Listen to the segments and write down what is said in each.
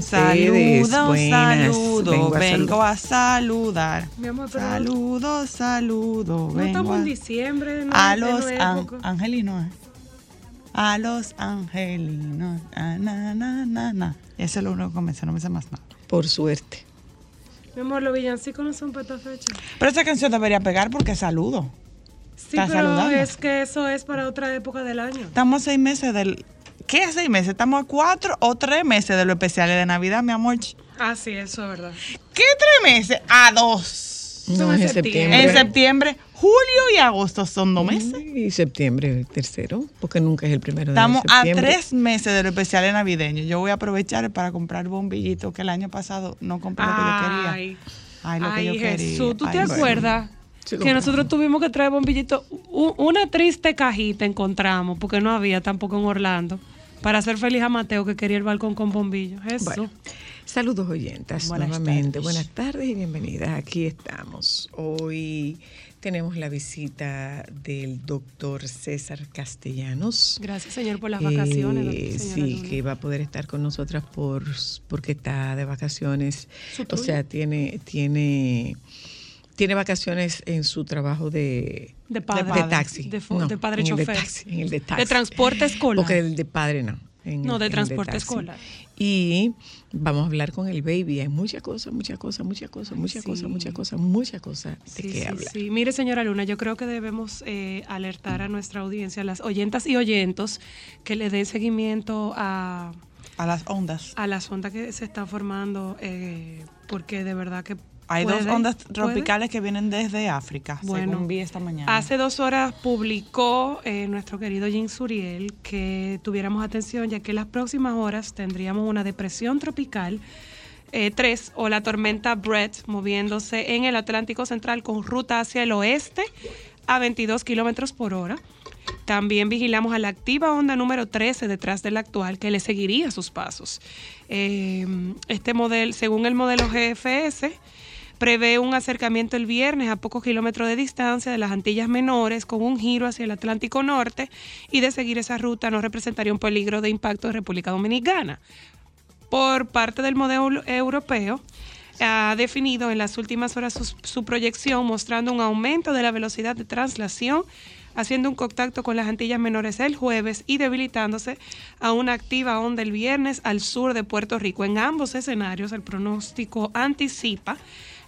Están ustedes? Buenas. a Vengo a saludar. Mi amor, pero Saludos, saludos. no vengo estamos a- en diciembre. No A los an- angelinos. eh. A los angelinos. Ah, na, na, na, na. Eso es lo único que me sé, no me sé más nada. Por suerte. Mi amor, los villancicos no son para esta fecha. Pero esa canción debería pegar porque saludo. Sí, Estás pero saludando. es que eso es para otra época del año. Estamos seis meses del. ¿Qué seis meses? Estamos a cuatro o tres meses de los especiales de Navidad, mi amor. Ah, sí, eso es verdad. ¿Qué tres meses? A dos. No, en septiembre. En septiembre, julio y agosto son dos meses. Y septiembre, el tercero, porque nunca es el primero Estamos de a septiembre. tres meses de los especiales navideños. Yo voy a aprovechar para comprar bombillitos que el año pasado no compré lo que yo quería. Ay, Ay, lo que yo quería. Jesús, ¿tú te bueno. acuerdas? Sí, que nosotros tuvimos que traer bombillitos. Una triste cajita encontramos, porque no había tampoco en Orlando, para hacer feliz a Mateo que quería el balcón con bombillos. Eso. Bueno, saludos oyentas Buenas nuevamente. tardes. Buenas tardes y bienvenidas. Aquí estamos. Hoy tenemos la visita del doctor César Castellanos. Gracias, señor, por las vacaciones. Eh, sí, Luna. que va a poder estar con nosotras por porque está de vacaciones. O sea, tiene tiene tiene vacaciones en su trabajo de De padre. de taxi. De, No, de padre en el de chofer. taxi, en el de taxi. De transporte escolar. Porque el de padre no. en No, de transporte escolar. Y vamos a hablar con el baby. Hay muchas cosas, muchas cosas, muchas cosas, muchas sí. cosas, muchas cosas, muchas cosas de Sí, qué sí, hablar. sí. Mire, señora Luna, yo creo que debemos eh, alertar a nuestra audiencia, a las oyentas y oyentos, que le den seguimiento a, A las ondas. a las ondas que se están formando, eh, porque de verdad que Hay dos ondas puede. tropicales que vienen desde África, Bueno, según vi esta mañana. Hace dos horas publicó eh, nuestro querido Jim Suriel que tuviéramos atención, ya que en las próximas horas tendríamos una depresión tropical 3 o la tormenta Brett moviéndose en el Atlántico Central con ruta hacia el oeste a 22 kilómetros por hora. También vigilamos a la activa onda número 13 detrás de la actual, que le seguiría sus pasos. Eh, este modelo, según el modelo GFS, prevé un acercamiento el viernes a pocos kilómetros de distancia de las Antillas Menores con un giro hacia el Atlántico Norte y de seguir esa ruta no representaría un peligro de impacto de República Dominicana. Por parte del modelo europeo, ha definido en las últimas horas su, proyección mostrando un aumento de la velocidad de traslación, haciendo un contacto con las Antillas Menores el jueves y debilitándose a una activa onda el viernes al sur de Puerto Rico. En ambos escenarios, el pronóstico anticipa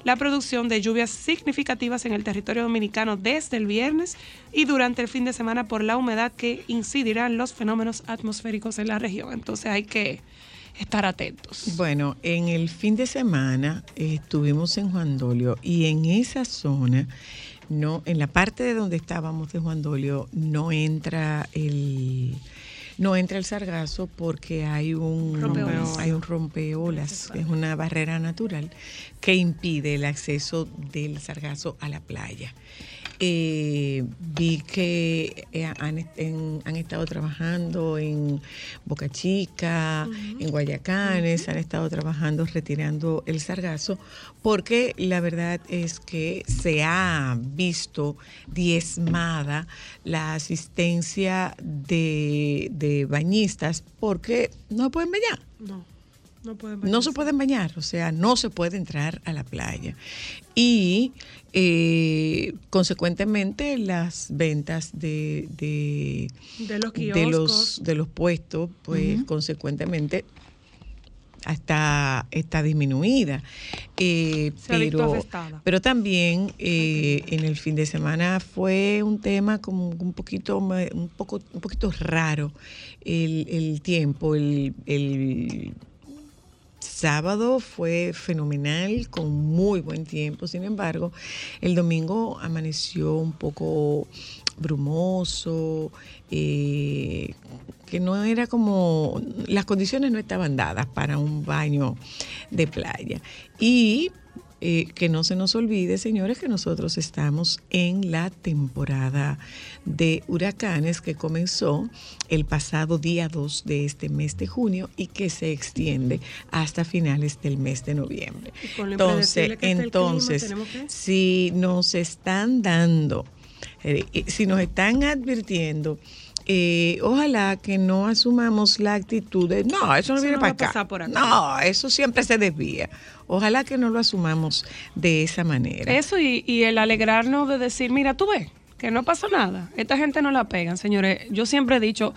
la producción de lluvias significativas en el territorio dominicano desde el viernes y durante el fin de semana por la humedad que incidirán los fenómenos atmosféricos en la región. Entonces hay que estar atentos. Bueno, en el fin de semana eh, estuvimos en Juan Dolio y en esa zona, no, en la parte de donde estábamos de Juan Dolio, no entra el, no entra el sargazo porque hay un Rompeolas. hay un rompeolas, es una barrera natural que impide el acceso del sargazo a la playa. Eh, vi que eh, han, en- han estado trabajando en Boca Chica, en Guayacanes, han estado trabajando retirando el sargazo, porque la verdad es que se ha visto diezmada la asistencia de, de bañistas porque no pueden bañar. No, no pueden No se pueden bañar, o sea, no se puede entrar a la playa. Y eh, consecuentemente las ventas de, de, De los de los, de los puestos, pues consecuentemente está, está disminuida. Eh, pero, pero también eh, en el fin de semana fue un tema como un poquito, un poco, un poquito raro el, el tiempo, el, el sábado fue fenomenal, con muy buen tiempo. Sin embargo, el domingo amaneció un poco brumoso, eh, que no era como, las condiciones no estaban dadas para un baño de playa. Y eh, que no se nos olvide, señores, que nosotros estamos en la temporada de huracanes que comenzó el pasado día 2 de este mes de junio y que se extiende hasta finales del mes de noviembre. Entonces, clima, entonces, que- si nos están dando, eh, eh, si nos están advirtiendo, eh, ojalá que no asumamos la actitud de, no, eso no Eso viene no para acá. pasar por acá". No, eso siempre se desvía. Ojalá que no lo asumamos de esa manera. Eso y, y el alegrarnos de decir, mira, tú ves, que no pasó nada. Esta gente no la pegan, señores. Yo siempre he dicho,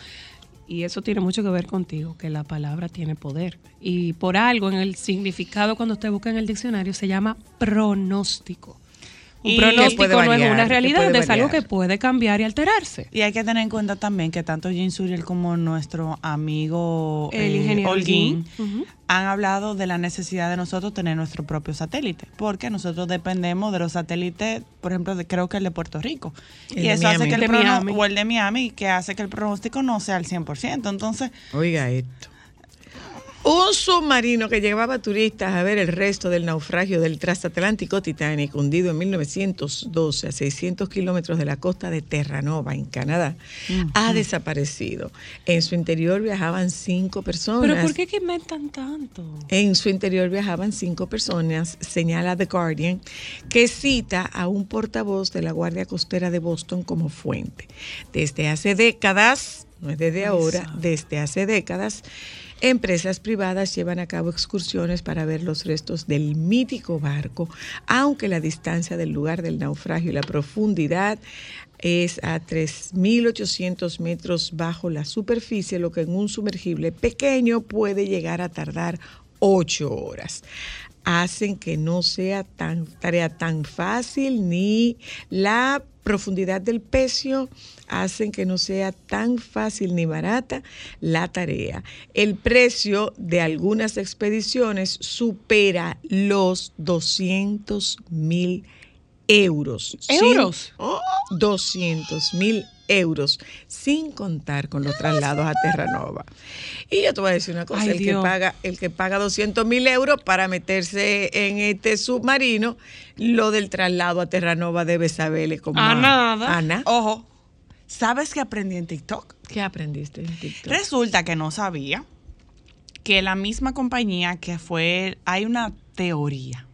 y eso tiene mucho que ver contigo, que la palabra tiene poder. Y por algo en el significado cuando usted busca en el diccionario se llama pronóstico. Un pronóstico no es una realidad, es algo que puede cambiar y alterarse. Y hay que tener en cuenta también que tanto Jim Suriel como nuestro amigo El eh, ingeniero Holguín han hablado de la necesidad de nosotros tener nuestro propio satélite, porque nosotros dependemos de los satélites, por ejemplo, de, creo que el de Puerto Rico. El y eso hace que el Miami. o el de Miami, que hace que el pronóstico no sea al 100%. Entonces, Oiga esto. Un submarino que llevaba turistas a ver el resto del naufragio del transatlántico Titanic, hundido en 1912 a 600 kilómetros de la costa de Terranova, en Canadá, ha desaparecido. En su interior viajaban cinco personas. Pero ¿por qué que inventan tanto? En su interior viajaban cinco personas, señala The Guardian, que cita a un portavoz de la Guardia Costera de Boston como fuente. Desde hace décadas, no es desde ahora, desde hace décadas, empresas privadas llevan a cabo excursiones para ver los restos del mítico barco, aunque la distancia del lugar del naufragio y la profundidad es a 3.800 metros bajo la superficie, lo que en un sumergible pequeño puede llegar a tardar ocho horas. Hacen que no sea tan tarea tan fácil ni la profundidad del pecio hacen que no sea tan fácil ni barata la tarea. El precio de algunas expediciones supera los 200 mil euros. ¿Euros? Sin- 200 mil euros, sin contar con los traslados a Terranova. Y yo te voy a decir una cosa, Ay, el, que paga, el que paga 200 mil euros para meterse en este submarino, lo del traslado a Terranova debe saberle como A nada. Ana, ojo, ¿sabes qué aprendí en TikTok? ¿qué aprendiste en TikTok? Resulta que no sabía que la misma compañía que fue, hay una teoría,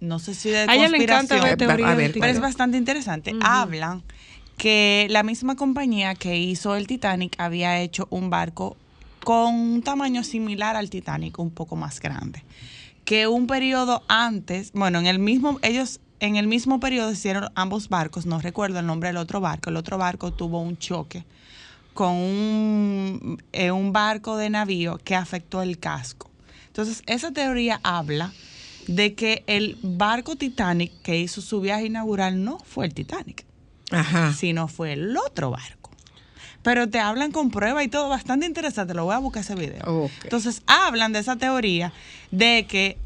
no sé si de A ella le encanta conspiración, a ver, pero es bastante interesante. Hablan que la misma compañía que hizo el Titanic había hecho un barco con un tamaño similar al Titanic, un poco más grande. Que un periodo antes, bueno, en el mismo, ellos en el mismo periodo hicieron ambos barcos, no recuerdo el nombre del otro barco, el otro barco tuvo un choque con un, eh, un barco de navío que afectó el casco. Entonces, esa teoría habla de que el barco Titanic que hizo su viaje inaugural no fue el Titanic, Ajá. sino fue el otro barco. Pero te hablan con prueba y todo, bastante interesante. Lo voy a buscar ese video. Entonces, hablan de esa teoría de que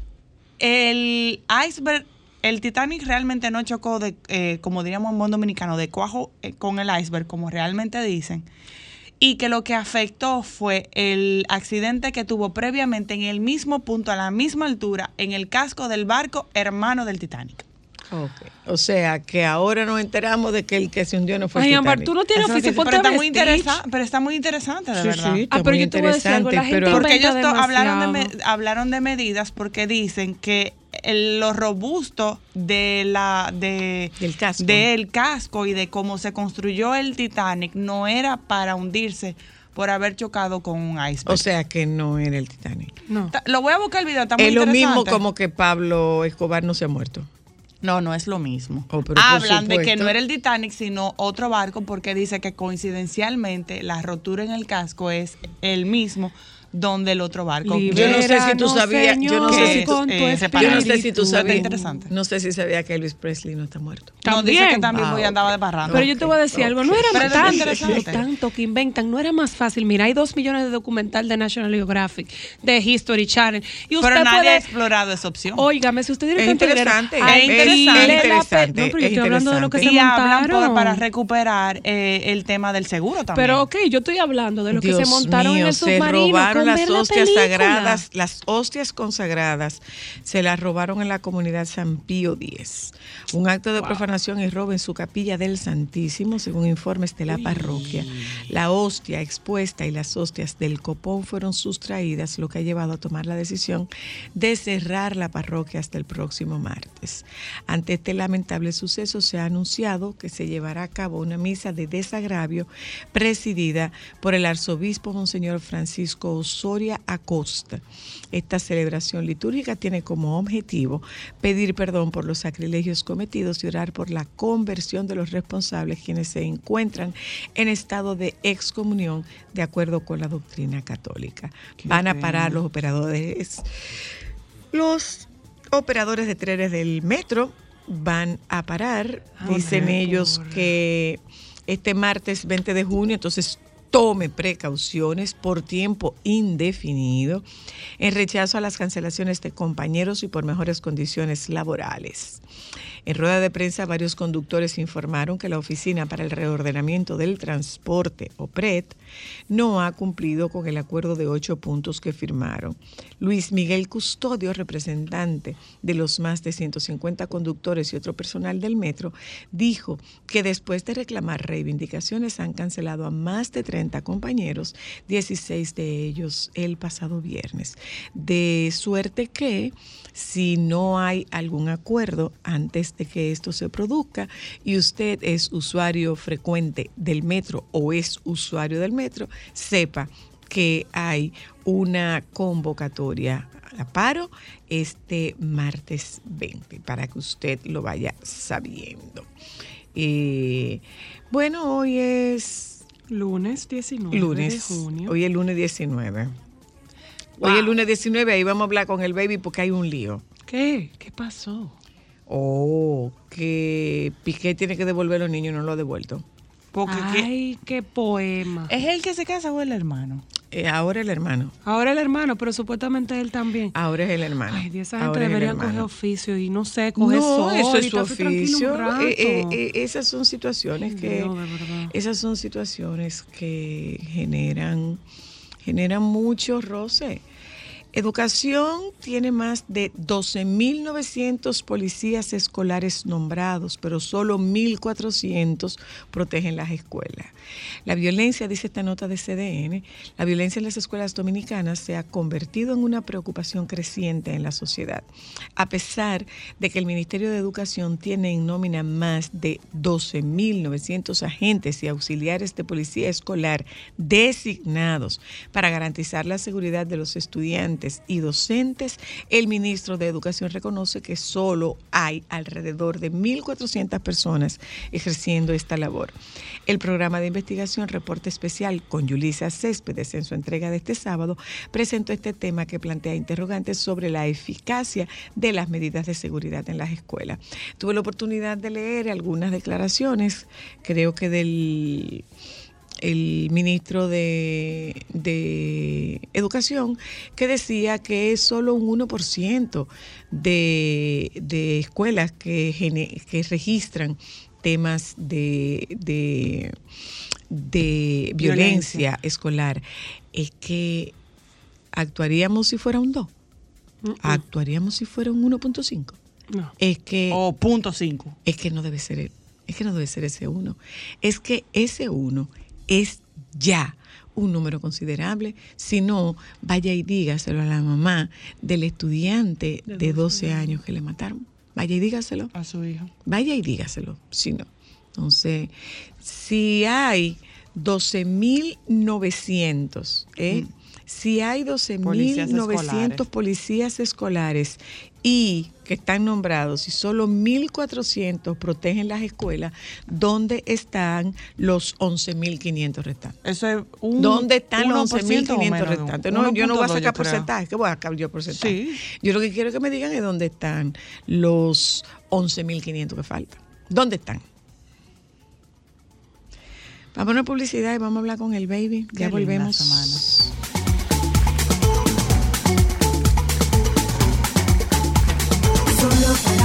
el iceberg, el Titanic realmente no chocó, de, eh, como diríamos en buen dominicano, de cuajo eh, con el iceberg, como realmente dicen. y que lo que afectó fue el accidente que tuvo previamente en el mismo punto, a la misma altura, en el casco del barco hermano del Titanic. O sea, que ahora nos enteramos de que el que se hundió no fue el Ay, Titanic. tú no tienes oficio, pero, a está muy pero está muy interesante, de Sí, verdad. sí, está Ah, pero muy yo te voy a decir algo, la interesante, gente pero- Porque ellos hablaron, de, me- hablaron de medidas porque dicen que el- lo robusto de la de Del casco. del casco y de cómo se construyó el Titanic no era para hundirse por haber chocado con un iceberg. O sea, que no era el Titanic. No. Lo voy a buscar el video, está muy Es lo mismo como que Pablo Escobar no se ha muerto. No, no es lo mismo. Oh, Hablan de que no era el Titanic, sino otro barco, porque dice que coincidencialmente la rotura en el casco es el mismo donde el otro barco. Yo no sé si tú sabías, yo no sé si tú, eh, yo no sé si tú sabías, interesante. no sé si sabía que Elvis Presley no está muerto. No, dice que También. también Ah, voy ok. andaba de parranda. Pero yo te voy a decir algo, no era tanto, interesante. tanto que inventan, no era más fácil. Mira, hay dos millones de documental de National Geographic, de History Channel. Y usted Pero nadie ha explorado esa opción. óigame, si usted tiene dinero, interesante, es interesante, es interesante, No, pero yo es estoy hablando de lo que se montaron. para recuperar eh, el tema del seguro también. Pero ok, yo estoy hablando de lo que se montaron en el submarino. Las la hostias sagradas, las hostias consagradas, se las robaron en la comunidad San Pío X. Un acto de profanación y robo en su capilla del Santísimo, según informes de la parroquia. La hostia expuesta y las hostias del copón fueron sustraídas, lo que ha llevado a tomar la decisión de cerrar la parroquia hasta el próximo martes. Ante este lamentable suceso se ha anunciado que se llevará a cabo una misa de desagravio presidida por el arzobispo Monseñor Francisco Osoria Acosta. Esta celebración litúrgica tiene como objetivo pedir perdón por los sacrilegios cometidos y orar por la conversión de los responsables quienes se encuentran en estado de excomunión de acuerdo con la doctrina católica. Van a parar los operadores los operadores de trenes del metro van a parar. Ah, Dicen ellos que este martes 20 de junio, entonces tome precauciones por tiempo indefinido en rechazo a las cancelaciones de compañeros y por mejores condiciones laborales. En rueda de prensa, varios conductores informaron que la Oficina para el Reordenamiento del Transporte, OPRED, no ha cumplido con el acuerdo de ocho puntos que firmaron. Luis Miguel Custodio, representante de los más de 150 conductores y otro personal del metro, dijo que después de reclamar reivindicaciones han cancelado a más de 30 compañeros, 16 de ellos el pasado viernes. De suerte que si no hay algún acuerdo antes de que esto se produzca y usted es usuario frecuente del metro o es usuario del metro, sepa que hay una convocatoria a paro este martes 20 para que usted lo vaya sabiendo. Eh, bueno, hoy es Lunes 19 lunes. de junio. Hoy es lunes 19. Hoy es lunes 19, ahí vamos a hablar con el baby porque hay un lío. ¿Qué? ¿Qué pasó? Oh, que Piqué tiene que devolver a los niños y no lo ha devuelto. Porque que- Ay, qué poema. ¿Es el que se casa o el hermano? Eh, ahora el hermano. Ahora el hermano, pero supuestamente él también. Ahora es el hermano. Ay, Dios, esa gente deberían coger oficio y no sé, coger No, sol eso es su oficio. Eh, eh, eh, esas son situaciones Ay, que Dios, de verdad. esas son situaciones que generan generan mucho roce. Educación tiene más de 12.900 policías escolares nombrados, pero solo 1.400 protegen las escuelas. La violencia, dice esta nota de CDN, la violencia en las escuelas dominicanas se ha convertido en una preocupación creciente en la sociedad, a pesar de que el Ministerio de Educación tiene en nómina más de 12.900 agentes y auxiliares de policía escolar designados para garantizar la seguridad de los estudiantes y docentes, el ministro de Educación reconoce que solo hay alrededor de 1.400 personas ejerciendo esta labor. El programa de investigación Reporte Especial con Yulisa Céspedes en su entrega de este sábado presentó este tema que plantea interrogantes sobre la eficacia de las medidas de seguridad en las escuelas. Tuve la oportunidad de leer algunas declaraciones, creo que del el ministro de, de Educación, que decía que es solo un 1% de, de escuelas que, gene- que registran temas de, de de violencia, Violencia. escolar, es que actuaríamos si fuera un 2, actuaríamos si fuera un 1.5. No. Es que O punto cinco. es que no debe ser es que no debe ser ese 1. Es que ese 1 es ya un número considerable. Si no, vaya y dígaselo a la mamá del estudiante De de 12 12 años que le mataron. Vaya y dígaselo. A su hijo. Vaya y dígaselo, si no. Entonces, si hay 12.900, ¿eh? si hay Policías 12.900 escolares. policías escolares y que están nombrados y solo 1.400 protegen las escuelas, ¿dónde están los 11.500 restantes? Eso es un. ¿Dónde están los 1% o 11.500 menos de un- restantes? No, yo no voy a 1.2 sacar porcentaje, que voy a sacar yo porcentaje. Sí. Yo lo que quiero que me digan es dónde están los 11.500 que faltan. ¿Dónde están? Vamos a una publicidad y vamos a hablar con el baby. Qué ya volvemos. Semana.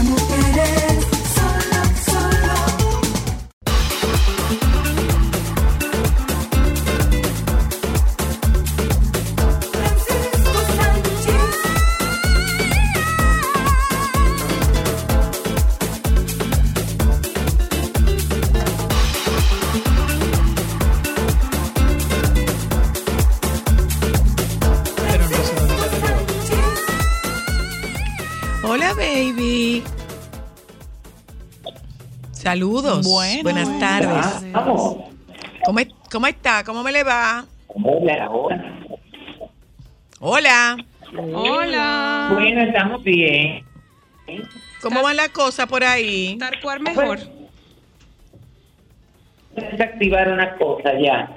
Saludos. Bueno. Buenas tardes. Vamos. ¿Cómo, ¿Cómo está? ¿Cómo me le va? Hola, hola. Hola. Hola. Bueno, estamos bien. ¿Cómo van las cosas por ahí? Tal cual mejor. Vamos a activar una cosa ya.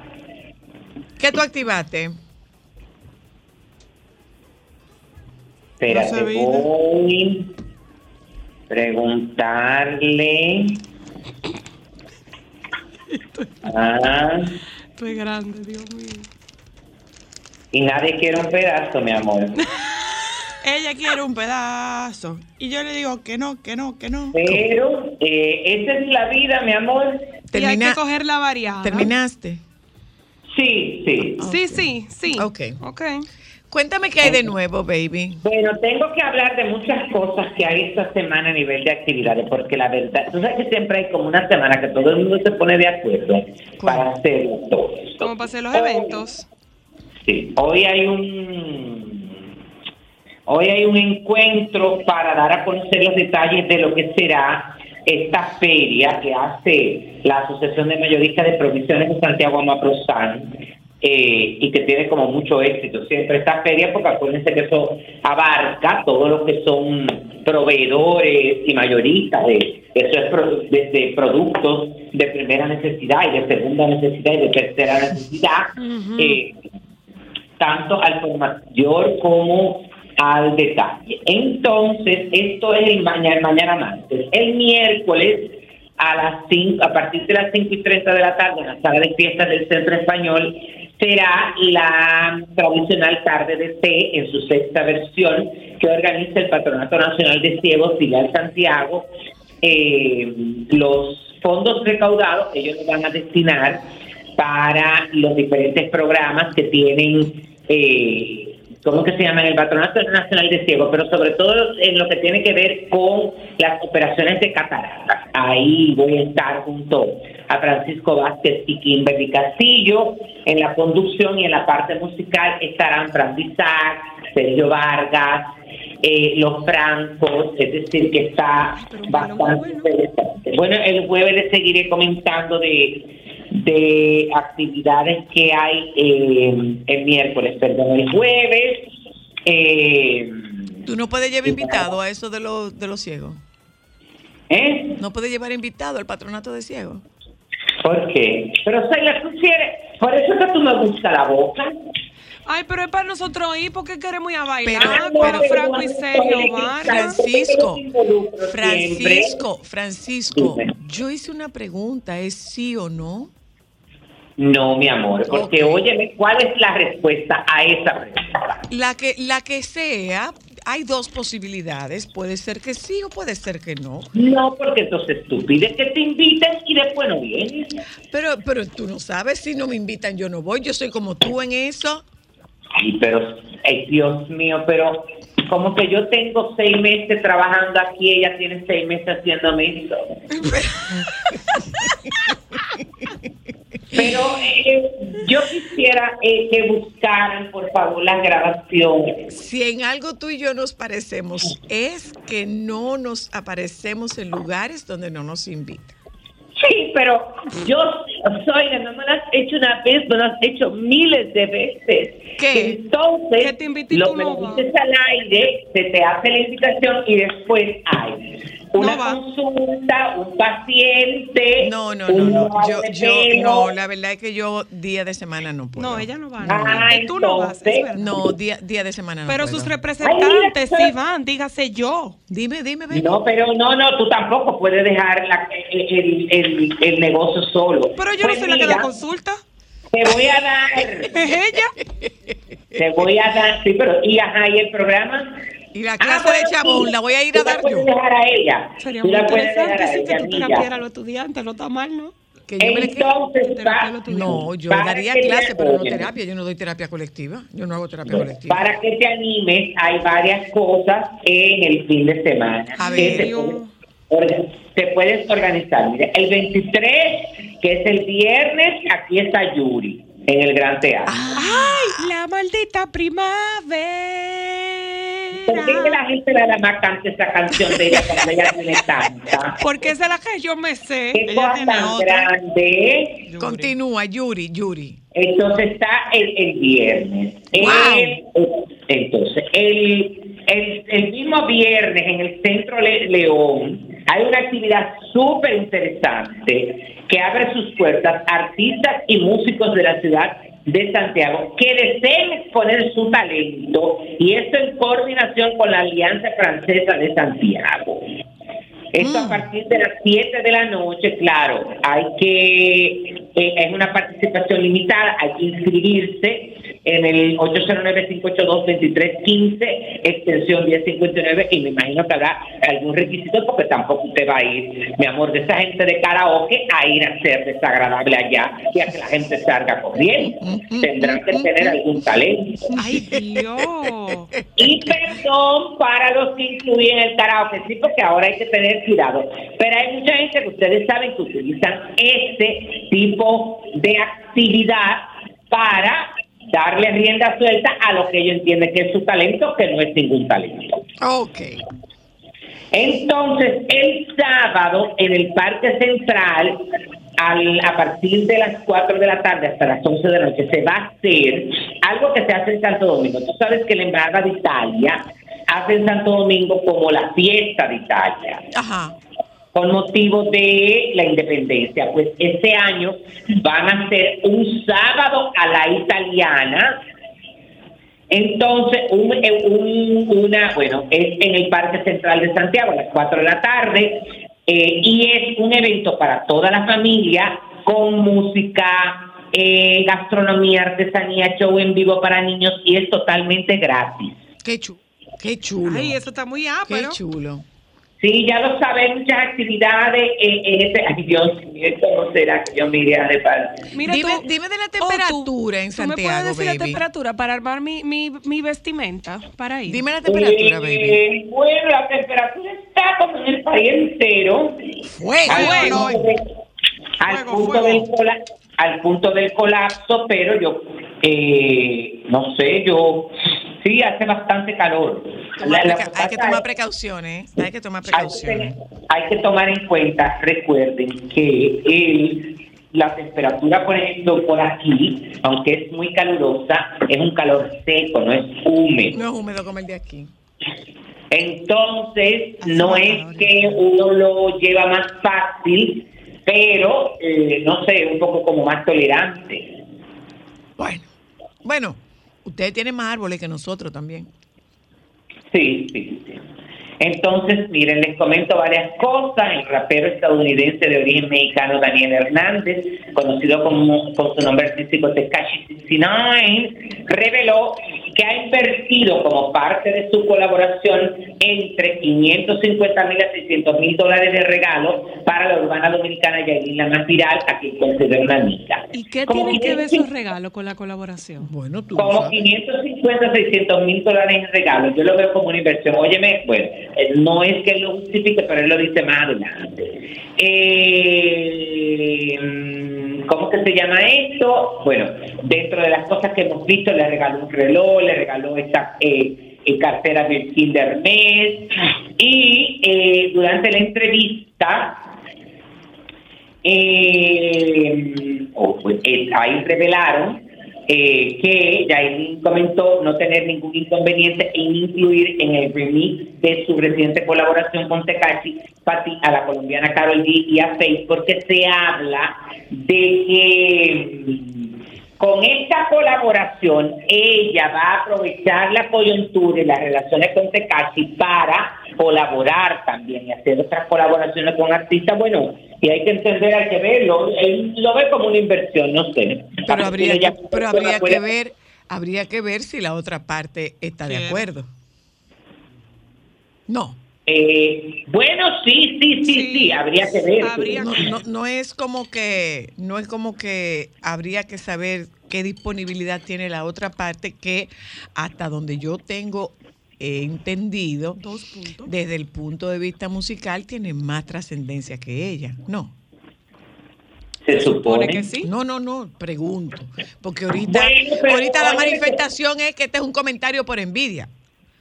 ¿Qué tú activaste? Espérate, voy a Ah, Estoy grande, Dios mío. y nadie quiere un pedazo, mi amor. Ella quiere un pedazo. Y yo le digo que no, que no, que no. Pero eh, esa es la vida, mi amor. Y hay que coger la variada. ¿Terminaste? Sí, sí. Sí, sí, sí. Ok. Ok. Cuéntame qué hay de nuevo, baby. Bueno, tengo que hablar de muchas cosas que hay esta semana a nivel de actividades, porque la verdad, tú sabes que siempre hay como una semana que todo el mundo se pone de acuerdo ¿Cuál? para hacer todo esto. Como para hacer los Hoy- eventos. Sí, hoy hay un hoy hay un encuentro para dar a conocer los detalles de lo que será esta feria que hace la Asociación de Mayoristas de Provisiones de Santiago Amaprozán eh, y que tiene como mucho éxito siempre esta feria porque acuérdense que eso abarca todo lo que son proveedores y mayoristas de eso es pro- desde productos de primera necesidad y de segunda necesidad y de tercera necesidad eh, tanto al por mayor como al detalle. Entonces, esto es el mañana, mañana martes. El miércoles a las 5, a partir de las 5 y 30 de la tarde en la sala de fiestas del Centro Español será la tradicional tarde de té en su sexta versión que organiza el Patronato Nacional de Ciegos Filial Santiago. Eh, los fondos recaudados ellos los van a destinar para los diferentes programas que tienen, eh, ¿cómo que se llama? El Patronato Nacional de Ciegos, pero sobre todo en lo que tiene que ver con las operaciones de cataratas. Ahí voy a estar junto a Francisco Vázquez y Kimberly Castillo. En la conducción y en la parte musical estarán Fran Bizar, Sergio Vargas, eh, Los Francos, es decir, que está bastante bueno. interesante. Bueno, el jueves les seguiré comentando de de actividades que hay eh, el miércoles, perdón, el jueves. Eh, Tú no puedes llevar invitado a eso de, los de los ciegos. ¿eh? No puedes llevar invitado al patronato de ciegos. ¿Por qué? Pero Saila, tú quieres, por eso es que tú me gusta la boca. Ay, pero es para nosotros ir porque queremos ir a bailar. Pero- Pero, pero- Franco y Sergio Vargas. Francisco, Francisco, Francisco, yo hice una pregunta, ¿es sí o no? No, mi amor, porque Ok. óyeme, ¿cuál es la respuesta a esa pregunta? La que, la que sea, hay dos posibilidades. Puede ser que sí o puede ser que no. No, porque entonces tú pides que te inviten y después no vienes. Pero, pero tú no sabes, si no me invitan yo no voy. Yo soy como tú en eso. Ay, pero, ay, Dios mío, pero como que yo tengo seis meses trabajando aquí, ella tiene seis meses haciéndome eso. Pero eh, yo quisiera eh, que buscaran, por favor, las grabaciones. Si en algo tú y yo nos parecemos, es que no nos aparecemos en lugares donde no nos invitan. Sí, pero yo soy, no me lo has hecho una vez, me lo has hecho miles de veces. ¿Qué? Entonces, Que te lo dices al aire, se te hace la invitación y después hay una No va. consulta, un paciente. No, no, no, no. Yo, yo, no, la verdad es que yo día de semana no puedo. No, ella no va. Ah, No. Tú no vas, es. No, día, día de semana no Pero puedo. sus representantes Ay, sí van, dígase yo. Dime, dime, ven. No, pero no, no, tú tampoco puedes dejar la- el, el- el negocio solo. Pero yo Pues no soy la que da consulta. Te voy a dar, Es ella. te voy a dar, sí, pero y ajá, y el programa. Y la Ah, clase bueno, de chabón sí. la voy a ir a dar puedes yo. dejar a ella. Sería muy puedes interesante dejar a sí, que ella, tú amiga. terapieras a los estudiantes, no está mal, ¿no? Que yo me Entonces, Terapia va- a los estudiantes. No, yo Para daría te clase, pero no terapia. Yo no doy terapia colectiva. Yo no hago terapia colectiva. Para que te animes, hay varias cosas en el fin de semana. A que ver. te, puedes, orga- te puedes organizar. Mira, el 23, que es el viernes, aquí está Yuri, en el Gran Teatro. ¡Ay! La maldita ¿Por qué que la gente nada más canta esa canción de ella cuando ella tiene tanta? Porque esa es la que yo me sé. Qué Ella cosa tiene tan otra. grande. Yuri. Continúa, Yuri, Yuri. Entonces está el, el viernes. Wow. El- entonces, el, el, el mismo viernes en el Centro Le- León hay una actividad súper interesante que abre sus puertas a artistas y músicos de la ciudad de Santiago que deseen exponer su talento y esto en coordinación con la Alianza Francesa de Santiago. Esto a partir de las 7 de la noche, claro, hay que, eh, es una participación limitada, hay que inscribirse en el 809-582-2315, extensión 1059, y me imagino que habrá algún requisito porque tampoco usted va a ir, mi amor, de esa gente de karaoke a ir a ser desagradable allá y a que la gente salga corriendo. Tendrán que tener algún talento. ¡Ay, Dios! Y perdón para los que incluyen el karaoke, sí, porque ahora hay que tener cuidado. Pero hay mucha gente que ustedes saben que utilizan este tipo de actividad para darle rienda suelta a lo que ellos entienden que es su talento, que no es ningún talento. Ok. Entonces, el sábado en el Parque Central, al- a partir de las 4 de la tarde hasta las 11 de la noche, se va a hacer algo que se hace en Santo Domingo. Tú sabes que la Embajada de Italia hace en Santo Domingo como la fiesta de Italia Ajá. Con motivo de la independencia. Pues este año van a hacer un sábado a la italiana. Entonces, un, un- una, bueno, es en el Parque Central de Santiago a las 4 de la tarde eh, y es un evento para toda la familia con música, eh, gastronomía, artesanía, show en vivo para niños y es totalmente gratis. Qué chulo. Qué chulo. Ay, eso está muy Qué chulo. Sí, ya lo saben, muchas actividades en, en este... Ay, Dios mío, ¿cómo será que yo me iría de parte? Mira Dime- tú- dime de la oh, tú- temperatura en ¿Tú me Santiago, puedes decir la baby? temperatura para armar mi, mi, mi vestimenta para ir? Dime la temperatura, baby. Eh, bueno, la temperatura está como en el país entero. Fuego. Al al Fuego, punto fuego. del cola- al punto del colapso, pero yo, eh, no sé, yo, sí, hace bastante calor. La- la hay que tomar es- precauciones. Hay que tomar hay que, precauciones. hay que tomar en cuenta, recuerden que el, la temperatura, por ejemplo, por aquí, aunque es muy calurosa, es un calor seco, no es húmedo. No es húmedo como el de aquí. Entonces, no es calor. que uno lo lleva más fácil, pero, eh, no sé, un poco como más tolerante. Bueno. Bueno, ustedes tienen más árboles que nosotros también. Sí, sí, sí. Entonces, miren, les comento varias cosas. El rapero estadounidense de origen mexicano Daniel Hernández, conocido como con su nombre artístico Tekashi 69, reveló que ha invertido como parte de su colaboración entre 550 mil a 600 mil dólares de regalo para la urbana dominicana Yailin La Más Viral, a quien considera una amiga. ¿Y qué Como tienen que ver 500 esos regalos con la colaboración? Bueno, tú como sabes. 550, 600 mil dólares en regalos. Yo lo veo como una inversión. Óyeme, bueno, eh, no es que él lo justifique, pero él lo dice más adelante. Eh, mm, ¿Cómo que se llama esto? Bueno, dentro de las cosas que hemos visto, le regaló un reloj, le regaló esta eh, eh, cartera del Kinder Mes y eh, durante la entrevista eh, pues, ahí revelaron que Yailin comentó no tener ningún inconveniente en incluir en el remix de su reciente colaboración con Tekashi Pati a la colombiana Carol G y a Faith porque se habla de que mm, con esta colaboración ella va a aprovechar la coyuntura y las relaciones con Tekashi para colaborar también y hacer otras colaboraciones con artistas. Bueno, y hay que entender, hay que verlo. Él lo ve como una inversión, no sé. Pero habría, Ella- que, pero habría que ver, habría que ver si la otra parte está de acuerdo. No. Eh, bueno, sí, sí, sí, sí, Sí, habría que ver. habría No, que- no, no es como que no es como que habría que saber qué disponibilidad tiene la otra parte que hasta donde yo tengo eh, entendido desde el punto de vista musical tiene más trascendencia que ella no Se supone que sí. no no no pregunto porque ahorita Bueno, pero ahorita la manifestación es que este es un comentario por envidia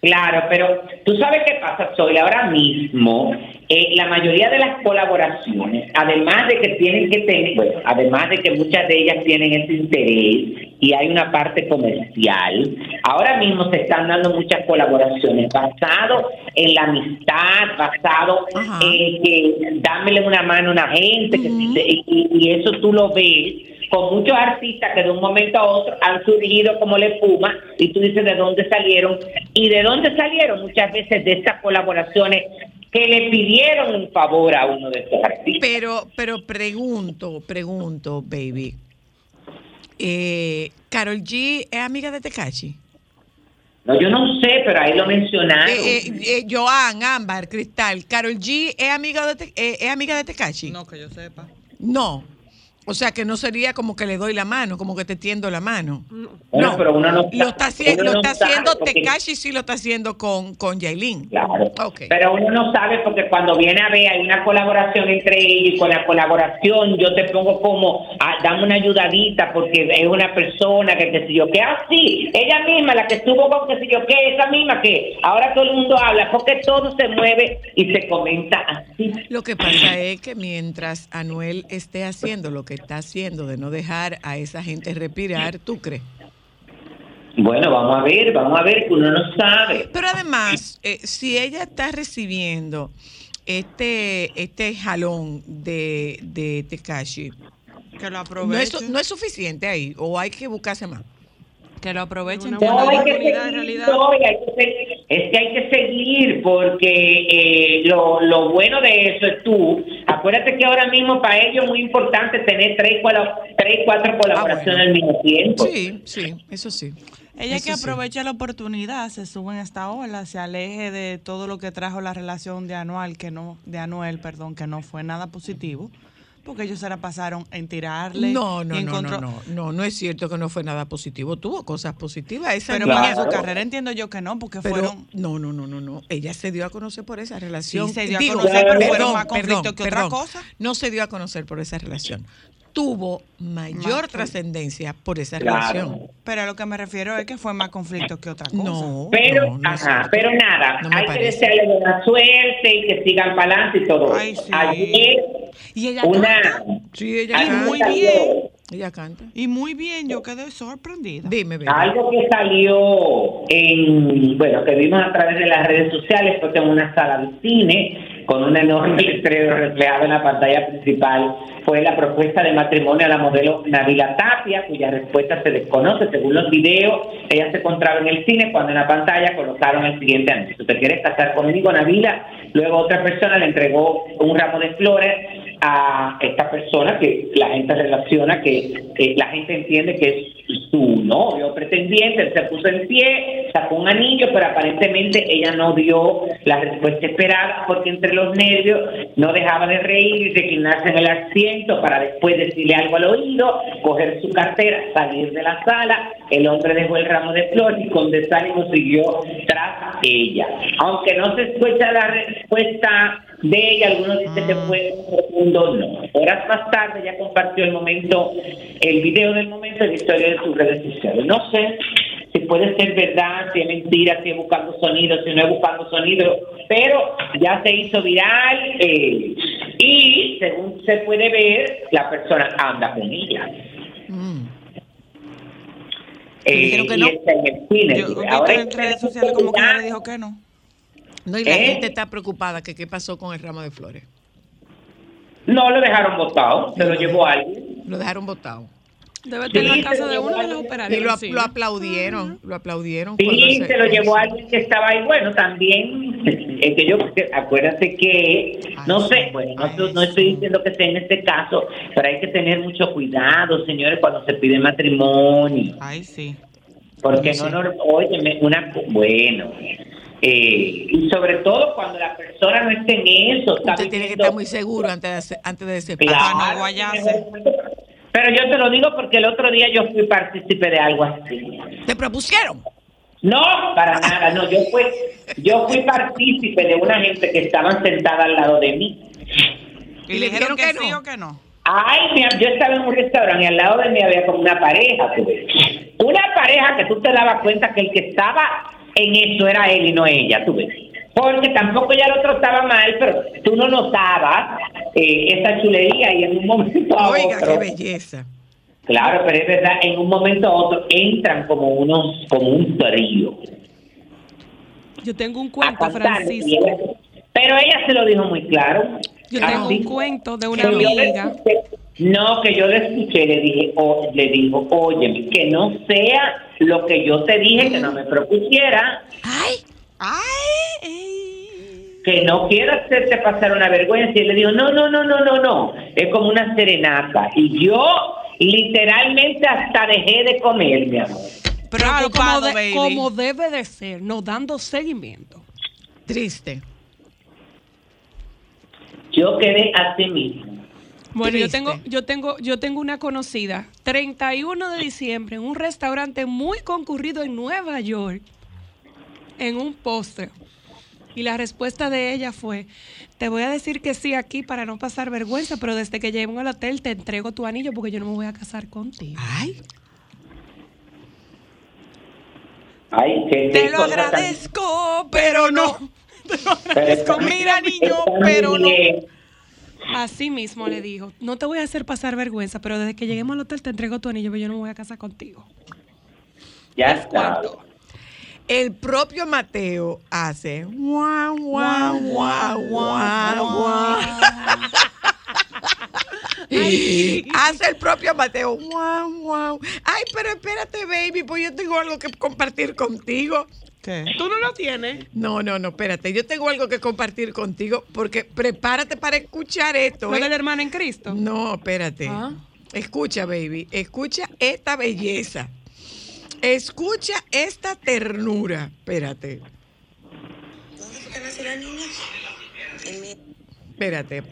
Claro, pero tú sabes qué pasa, Soy ahora mismo, eh, la mayoría de las colaboraciones, además de que tienen que tener, bueno, además de que muchas de ellas tienen ese interés y hay una parte comercial, ahora mismo se están dando muchas colaboraciones basado en la amistad, basado Ajá. en que dámele una mano a una gente, que Ujú. te- y, y- y eso tú lo ves con muchos artistas que de un momento a otro han surgido como la espuma y tú dices de dónde salieron y de dónde salieron muchas veces de esas colaboraciones que le pidieron un favor a uno de estos artistas. Pero, pero pregunto, pregunto, baby. Eh, Carol G es amiga de Tekashi. No, yo no sé, pero ahí lo mencionaron. Eh, eh, eh, Joan, Ámbar, Cristal. Carol G es amiga de, eh, es amiga de Tekashi. No, que yo sepa. No. O sea que no sería como que le doy la mano, como que te tiendo la mano. No. pero uno no Lo está, haci- uno lo está haciendo porque- Tekashi, sí lo está haciendo con, con Yailin. Claro. Ok. Pero uno no sabe porque cuando viene a ver hay una colaboración entre ellos y con la colaboración yo te pongo como, ah, dame una ayudadita porque es una persona que qué sé yo, que así, ella misma la que estuvo con qué sé yo, que esa misma que ahora todo el mundo habla porque todo se mueve y se comenta así. Lo que pasa es que mientras Anuel esté haciendo lo que está haciendo de no dejar a esa gente respirar, ¿tú crees? Bueno, vamos a ver, vamos a ver, que uno no sabe. Pero además, eh, si ella está recibiendo este, este jalón de, de Tekashi, Que lo no aprovechen. es, no es suficiente ahí, o hay que buscarse más. Que lo aprovechen. Buena No, hay que seguir, en realidad. no, y hay que seguir. es que hay que seguir porque eh, lo, lo bueno de eso es tú. Acuérdate que ahora mismo para ellos es muy importante tener tres, tres cuatro colaboraciones bueno. al mismo tiempo. Sí, sí, eso sí. Ella que Eso sí. la oportunidad, se sube en esta ola, se aleje de todo lo que trajo la relación de Anuel, que no, de Anuel, perdón, que no fue nada positivo, porque ellos se la pasaron en tirarle. No, no, y no, no, no, no, no es cierto que no fue nada positivo. Tuvo cosas positivas. Esa Pero niña- para su Claro. carrera entiendo yo que no, porque Pero fueron. no, no, no, no, no. Ella se dio a conocer por esa relación. Sí, se dio a conocer, pero perdón, fueron más conflictos perdón, que otra cosa. No se dio a conocer por esa relación. Tuvo mayor trascendencia por esa Claro. relación. Pero a lo que me refiero es que fue más conflicto que otra cosa. No, Pero, no, no ajá, pero nada, No hay que parece. desearle buena suerte y que sigan para adelante y todo. Ay, sí. Ayer, Y ella una. canta. Sí, ella canta. muy bien. Ella canta. Y muy bien, yo quedé sorprendida. Dime, bebé. Algo que salió en, bueno, que vimos a través de las redes sociales fue que en una sala de cine, con un enorme letrero reflejado en la pantalla principal, fue la propuesta de matrimonio a la modelo Navila Tapia, cuya respuesta se desconoce según los videos. Ella se encontraba en el cine cuando en la pantalla colocaron el siguiente anuncio. ¿Te quieres casar conmigo, Navila? Luego otra persona le entregó un ramo de flores a esta persona que la gente relaciona, que, que la gente entiende que es su novio pretendiente, se puso en pie, sacó un anillo, pero aparentemente ella no dio la respuesta esperada porque entre los nervios no dejaba de reír y reclinarse en el asiento para después decirle algo al oído, coger su cartera, salir de la sala, el hombre dejó el ramo de flores y con desánimo siguió tras ella. Aunque no se escucha la respuesta de ella, algunos dicen que fue profundo, no. Horas más tarde ya compartió el momento, el video del momento en la historia de sus redes sociales. No sé si puede ser verdad, si es mentira, si es buscando sonido, si no es buscando sonido, pero ya se hizo viral eh, y según se puede ver, la persona anda con ella. Eh, dijeron que y no. está en el cine. Yo Ahora en redes sociales como que ella le dijo que no. No, y la ¿Eh? gente está preocupada que qué pasó con el ramo de flores. No lo dejaron botado, se lo llevó alguien. Lo dejaron botado. Debe estar en Sí, la casa de uno de los llevó Y operarios. lo, sí. lo aplaudieron, lo aplaudieron. Sí, se- se lo llevó alguien que estaba ahí. Bueno, también, es que yo, acuérdate que, no sé, bueno, no, no estoy diciendo que sea en este caso, pero hay que tener mucho cuidado, señores, cuando se pide matrimonio. Ay, sí. Porque no, no, óyeme, una, bueno, eh, y sobre todo cuando la persona no esté en eso, está Usted tiene que estar muy seguro antes de, hacer- antes de decir Claro, Para no. Pero yo te lo digo porque el otro día yo fui partícipe de algo así. ¿Te propusieron? No, para nada, no, yo fui, yo fui partícipe de una gente que estaban sentada al lado de mí. ¿Y, ¿Y le dijeron que, que sí no? o que no? Ay, mira, yo estaba en un restaurante y al lado de mí había como una pareja, ves. Una pareja que tú te dabas cuenta que el que estaba en eso era él y no ella, tú ves. Porque tampoco ya el otro estaba mal, pero tú no notabas eh, esa chulería y en un momento a Oiga, otro. qué belleza. Claro, pero es verdad, en un momento a otro entran como unos, como un trío. Yo tengo un cuento, Francisco. Pero ella se lo dijo muy claro. Yo tengo Así un cuento de una yo amiga. No, que yo le escuché, le dije, o- le dijo, oye, que no sea lo que yo te dije, que no me propusiera, Ay, Ay, que no quiero hacerte pasar una vergüenza. Y le dijo, no, no, no, no, no, no, es como una serenata. Y yo literalmente hasta dejé de comer, mi amor. Claro, como, Preocupado, de- baby. como debe de ser, no dando seguimiento. triste. Yo quedé así mismo. Bueno, yo tengo, yo tengo, yo tengo una conocida, 31 de diciembre, en un restaurante muy concurrido en Nueva York, en un postre. Y la respuesta de ella fue, te voy a decir que sí aquí para no pasar vergüenza, pero desde que lleguemos al hotel te entrego tu anillo porque yo no me voy a casar contigo. Ay, Ay, qué Te lo tan- agradezco, pero no. Te lo agradezco. Mira, niño, pero no. Así mismo le dijo, no te voy a hacer pasar vergüenza, pero desde que lleguemos al hotel te entrego tu anillo porque yo no me voy a casar contigo. Ya está. el propio Mateo hace guau, guau, guau, guau, guau. Hace el propio Mateo. Guau, guau. Ay, pero espérate, baby, pues yo tengo algo que compartir contigo. ¿Qué? ¿Tú no lo tienes? No, no, no, espérate. Yo tengo algo que compartir contigo porque prepárate para escuchar esto. ¿No ¿eh? es de la hermana en Cristo? No, espérate. Ah. Escucha, baby. Escucha esta belleza. Escucha esta ternura. Espérate. ¿Dónde fue que nació la niña? En mi... Espérate.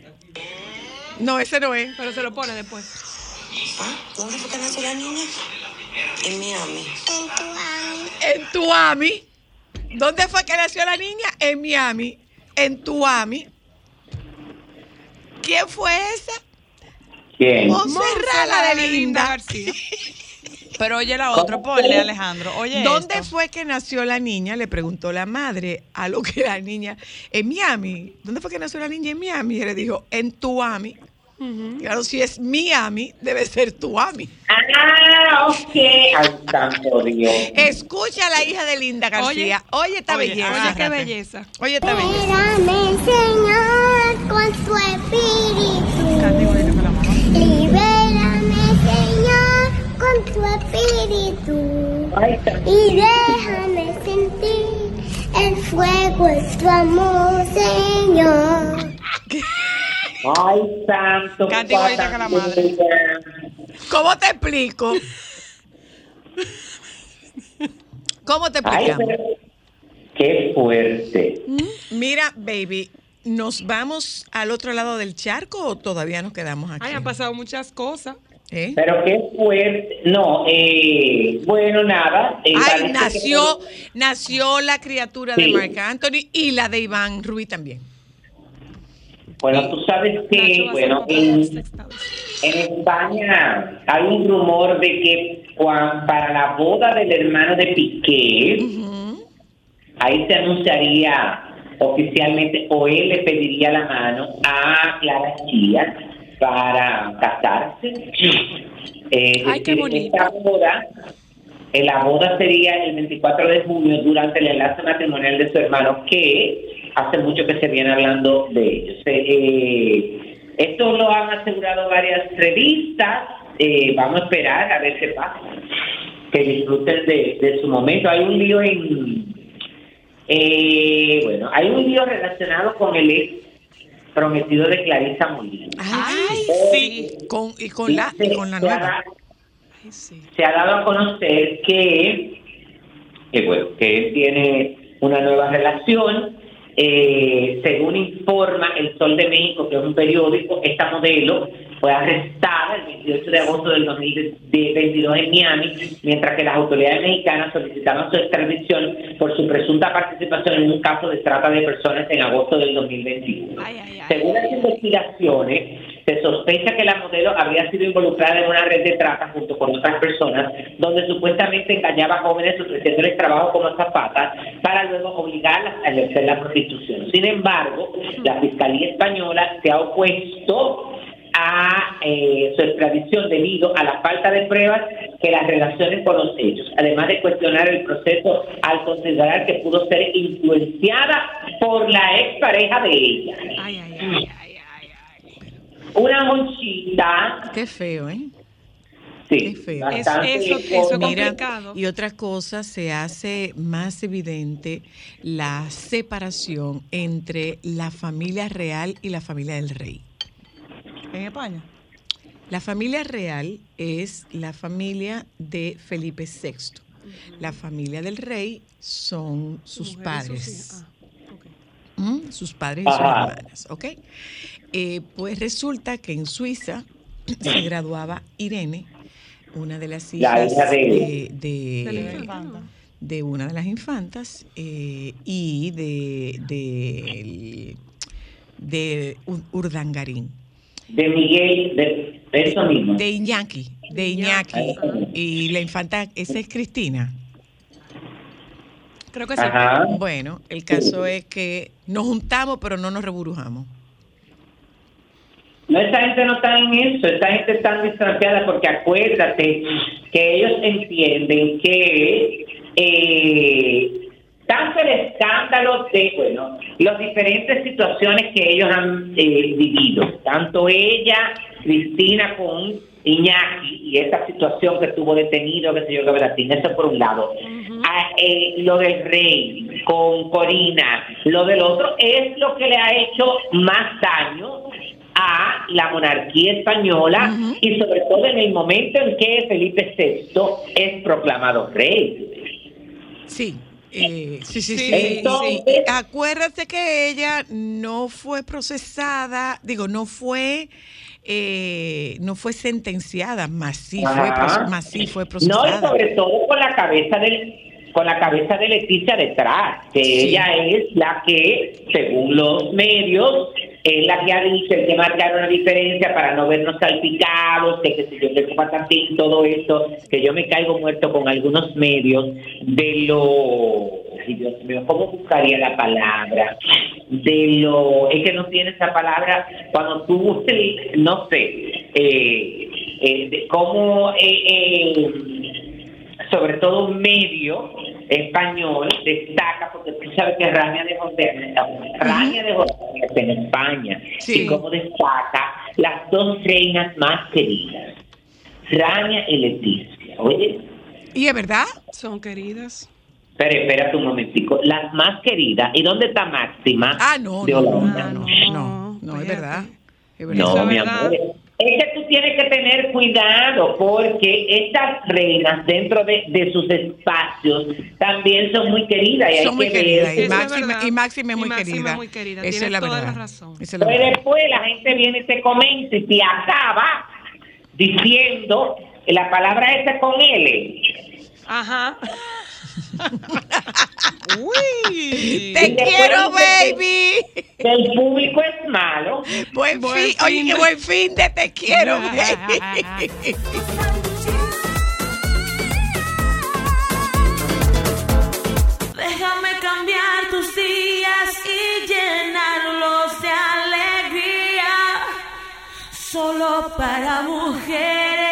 No, ese no es. Pero se lo pone después. ¿Ah? ¿Dónde fue que nació la niña? En Miami. En Tuami. ¿Dónde fue que nació la niña? En Miami. En Tuami. ¿Quién fue esa? ¿Quién? Monserrat la de Linda. García. Pero oye la otra, ponle, Alejandro. Oye, ¿Dónde esto. fue que nació la niña? Le preguntó la madre a lo que la niña. En Miami. ¿Dónde fue que nació la niña? En Miami. Y le dijo, en Tuami. Claro, si es Miami, debe ser Tuami. Ah, ok. Ay, Dios. Escucha a la hija de Linda García. Oye, esta Oye, belleza. Oye, qué belleza. Oye, esta belleza. Libérame, Señor, con tu espíritu. Libérame, Señor, con tu espíritu. Ay, Y déjame sentir el fuego de tu amor, Señor. Ay, santo. Katy igualita que la madre. ¿Cómo te explico? ¿Cómo te Ay, explicamos? pero qué fuerte. Mira, baby, ¿nos vamos al otro lado del charco o todavía nos quedamos aquí? Ay, han pasado muchas cosas. ¿Eh? Pero qué fuerte. No, eh, bueno, nada. eh, Ay, que- nació, nació la criatura de. Marc Anthony y la de Iván Rubí también. Bueno, tú sabes que, bueno, en, España hay un rumor de que para la boda del hermano de Piqué, ahí se anunciaría oficialmente o él le pediría la mano a Clara Chía para casarse. Eh, Ay, qué decir, bonito. esta boda, eh, la boda sería el 24 de junio durante el enlace matrimonial de su hermano, que hace mucho que se viene hablando de ellos. Eh, eh, esto lo han asegurado varias revistas. eh, vamos a esperar a ver qué pasa. Que disfruten de, de su momento. Hay un lío en. eh, bueno, hay un lío relacionado con el ex prometido de Clarisa Molina. Ay, sí. Con, y con la, y con la Se ha nueva. dado- Ay, sí. se ha dado a conocer que, que, bueno, que él tiene una nueva relación. Eh, según informa El Sol de México, que es un periódico, esta modelo fue arrestada el 28 de agosto del 2022 en Miami, mientras que las autoridades mexicanas solicitaban su extradición por su presunta participación en un caso de trata de personas en agosto del 2021. Ay, ay, ay. Según las investigaciones, se sospecha que la modelo habría sido involucrada en una red de trata junto con otras personas, donde supuestamente engañaba a jóvenes ofreciéndoles trabajo como zapatas para luego obligarlas a ejercer la prostitución. Sin embargo, la Fiscalía Española se ha opuesto a eh, su extradición debido a la falta de pruebas que las relacionen con los hechos, además de cuestionar el proceso al considerar que pudo ser influenciada por la expareja de ella. Ay, ay, ay. Una monchita, Qué feo, ¿eh? sí, Qué feo. bastante Eso- eso- Mira, complicado. y otra cosa, se hace más evidente la separación entre la familia real y la familia del rey. En España. La familia real es la familia de Felipe VI. La familia del rey son sus Mujer y padres. sus hijas. Ah, ok. ¿Mm? sus padres y sus Ajá. hermanas, ¿ok? Eh, pues resulta que en Suiza se graduaba Irene, una de las La hijas hija de- de, una de las infantas eh, y de, de, de Ur- Urdangarín, de Miguel, de, de eso mismo. de Iñaki, de Iñaki, y la infanta, esa es Cristina. Creo que sí. Ajá. Bueno, el caso es que nos juntamos pero no nos reburujamos. No, esa gente no está en eso, esa gente está distanciada porque acuérdate que ellos entienden que eh, tanto el escándalo de, bueno, las diferentes situaciones que ellos han eh, vivido, tanto ella, Cristina con Iñaki y esa situación que estuvo detenido, que sé yo, que Brasil, eso por un lado. Ah, eh, lo del rey con Corina, lo del otro es lo que le ha hecho más daño a la monarquía española y sobre todo en el momento en que Felipe VI es proclamado rey. Sí. eh, sí, sí, sí, Sí, sí. sí. Acuérdate que ella no fue procesada, digo, no fue, eh, no fue sentenciada, más sí fue, más sí fue No, y procesada. sobre todo con la cabeza del con la cabeza de Leticia detrás, que Sí. ella es la que, según los medios, es la que ha dicho el que marcar una diferencia para no vernos salpicados, que si yo le patantín, todo esto, que yo me caigo muerto con algunos medios de lo ay, Dios mío, ¿cómo buscaría la palabra? De lo, es que no tiene esa palabra cuando tú, no sé, eh, eh, de cómo eh, eh, sobre todo un medio español destaca porque tú sabes que Rania de José Rania de José en España Sí. y cómo destaca las dos reinas más queridas Rania y Leticia oye ¿Y es verdad? Son queridas. Pero espérate un momentico las más queridas ¿y dónde está Máxima? Ah, no, de no, no, Holanda? no, no, Ah, no, no, es verdad. Es verdad. No, es mi verdad. amor. Es que tú tienes que tener cuidado porque estas reinas dentro de, de sus espacios también son muy queridas y hay Son muy que queridas. ver. Y, Máxima, y Máxima es Y muy Máxima querida. es muy querida. Esa Tienes es la toda verdad. la razón. Es la verdad. después la gente viene y te comenta y te acaba diciendo la palabra esa con L. Ajá. Uy. Te quiero, baby. Que el público es malo. Buen, Buen fin. Oye, qué buen fin de te quiero, baby. Déjame cambiar tus días y llenarlos de alegría. Solo para mujeres.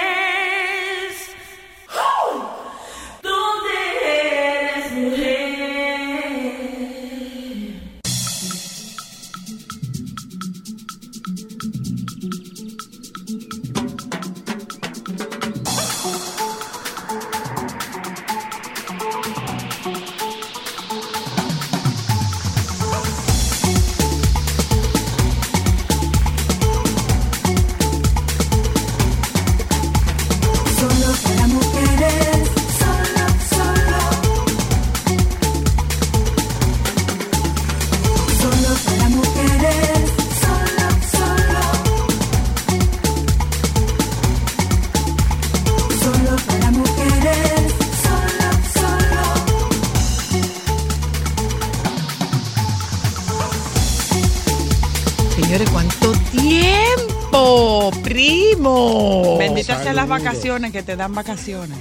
Vacaciones que te dan vacaciones.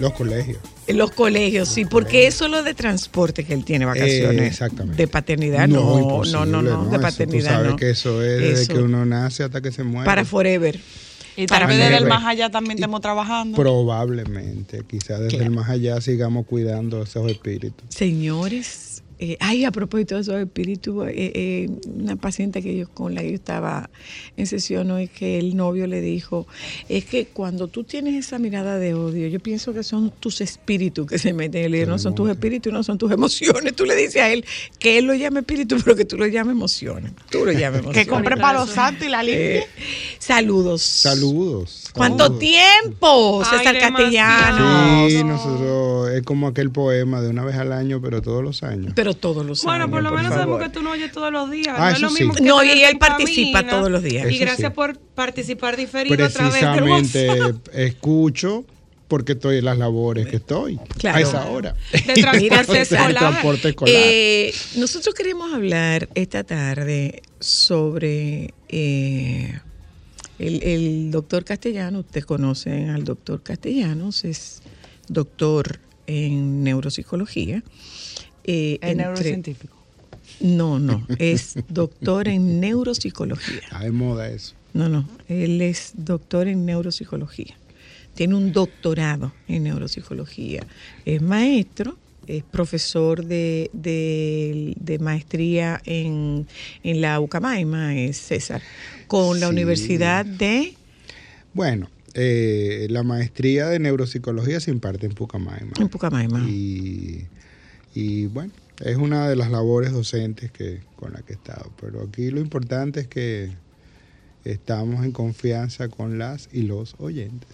Los colegios. Los colegios, sí, porque eso lo de transporte que él tiene vacaciones. Eh, exactamente. De paternidad, no, no, imposible, no, no, de Eso paternidad. Tú sabes no. que eso es desde que uno nace hasta que se muere. Para forever. Y Para tal vez desde el más allá también estemos trabajando. Probablemente, quizás desde Claro. el más allá sigamos cuidando esos espíritus. Señores, eh, ay, a propósito de esos espíritus, eh, eh, una paciente que yo con la que yo estaba en sesión hoy, que el novio le dijo, es que cuando tú tienes esa mirada de odio, yo pienso que son tus espíritus que se meten. Y le digo, no son tus espíritus, no son tus emociones. Tú le dices a él que él lo llame espíritu, pero que tú lo llames emociones. Tú lo llames emociones. Que compre palo santo y la limpie. Eh, saludos. Saludos. ¿Cuánto saludos. tiempo, César. Castellano? Sí, nosotros es como aquel poema de una vez al año, pero todos los años. Pero todos los Bueno, años, por lo menos sabemos que tú no oyes todos los días. Ah, no es lo mismo sí. que No, y él participa todos los días. Y gracias sí. por participar diferido a través del Precisamente WhatsApp. escucho porque estoy en las labores que estoy Claro. a esa hora. De transporte escolar. transporte escolar. Eh, nosotros queremos hablar esta tarde sobre eh, el, el doctor Castellano. Ustedes conocen al doctor Castellanos, es doctor en neuropsicología. Eh, Es entre- neurocientífico. No, no, es doctor en neuropsicología. Está de moda eso. No, no, él es doctor en neuropsicología. Tiene un doctorado en neuropsicología. Es maestro, es profesor de, de- de maestría en, en la Ucamaima, es César, con la Sí. Universidad de... Bueno, eh, la maestría de neuropsicología se imparte en Pucamaima. En Pucamaima. Y, y bueno, es una de las labores docentes que con la que he estado. Pero aquí lo importante es que estamos en confianza con las y los oyentes.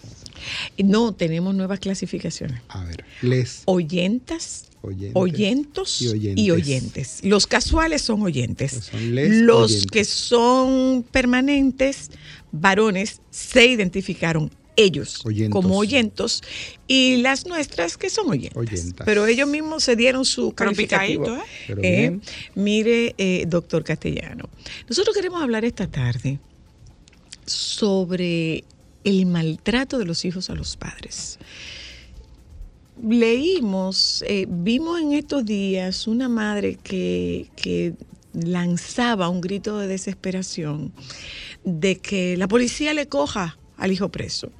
No, tenemos nuevas clasificaciones. A ver, les Oyentas, oyentes. oyentos y oyentes. y oyentes. Los casuales son oyentes. Son Los oyentes. que son permanentes, varones, se identificaron ellos Oyentos. como oyentos y las nuestras que son oyentas. Oyentas. Pero ellos mismos se dieron su Pero calificativo. picadito, ¿eh? Pero Eh, mire, eh, doctor Castellano, nosotros queremos hablar esta tarde sobre el maltrato de los hijos a los padres. Leímos, eh, vimos en estos días una madre que, que lanzaba un grito de desesperación de que la policía le coja al hijo preso.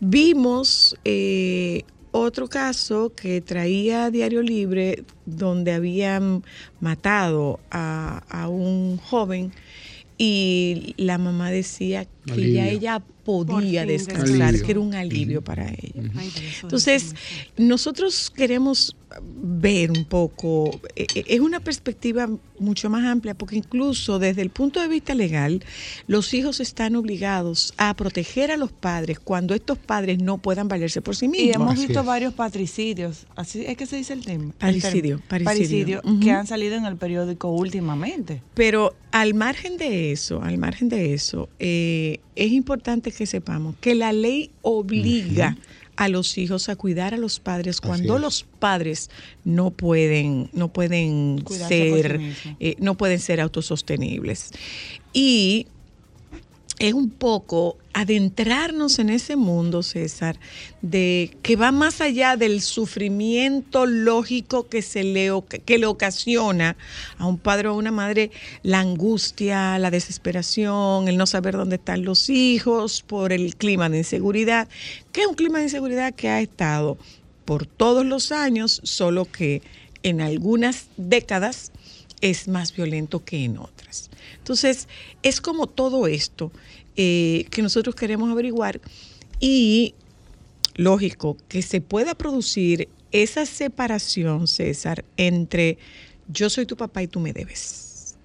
Vimos eh, otro caso que traía Diario Libre donde habían matado a, a un joven y la mamá decía que ya ella podía fin, descansar, descansar. que era un alivio para ella. Entonces, es nosotros queremos ver un poco, eh, eh, es una perspectiva mucho más amplia, porque incluso desde el punto de vista legal, los hijos están obligados a proteger a los padres cuando estos padres no puedan valerse por sí Y mismos. hemos Así visto es. varios patricidios, así es que se dice el tema. Parricidio, El que han salido en el periódico últimamente. Pero al margen de eso, al margen de eso, eh, es importante que sepamos que la ley obliga a los hijos a cuidar a los padres cuando los padres no pueden, no pueden Cuidarse por sí ser, eh, no pueden ser autosostenibles. Y es un poco adentrarnos en ese mundo, César, de que va más allá del sufrimiento lógico que se le, que le ocasiona a un padre o a una madre la angustia, la desesperación, el no saber dónde están los hijos por el clima de inseguridad, que es un clima de inseguridad que ha estado por todos los años, solo que en algunas décadas es más violento que en otras. Entonces, es como todo esto eh, que nosotros queremos averiguar y, lógico, que se pueda producir esa separación, César, entre yo soy tu papá y tú me debes.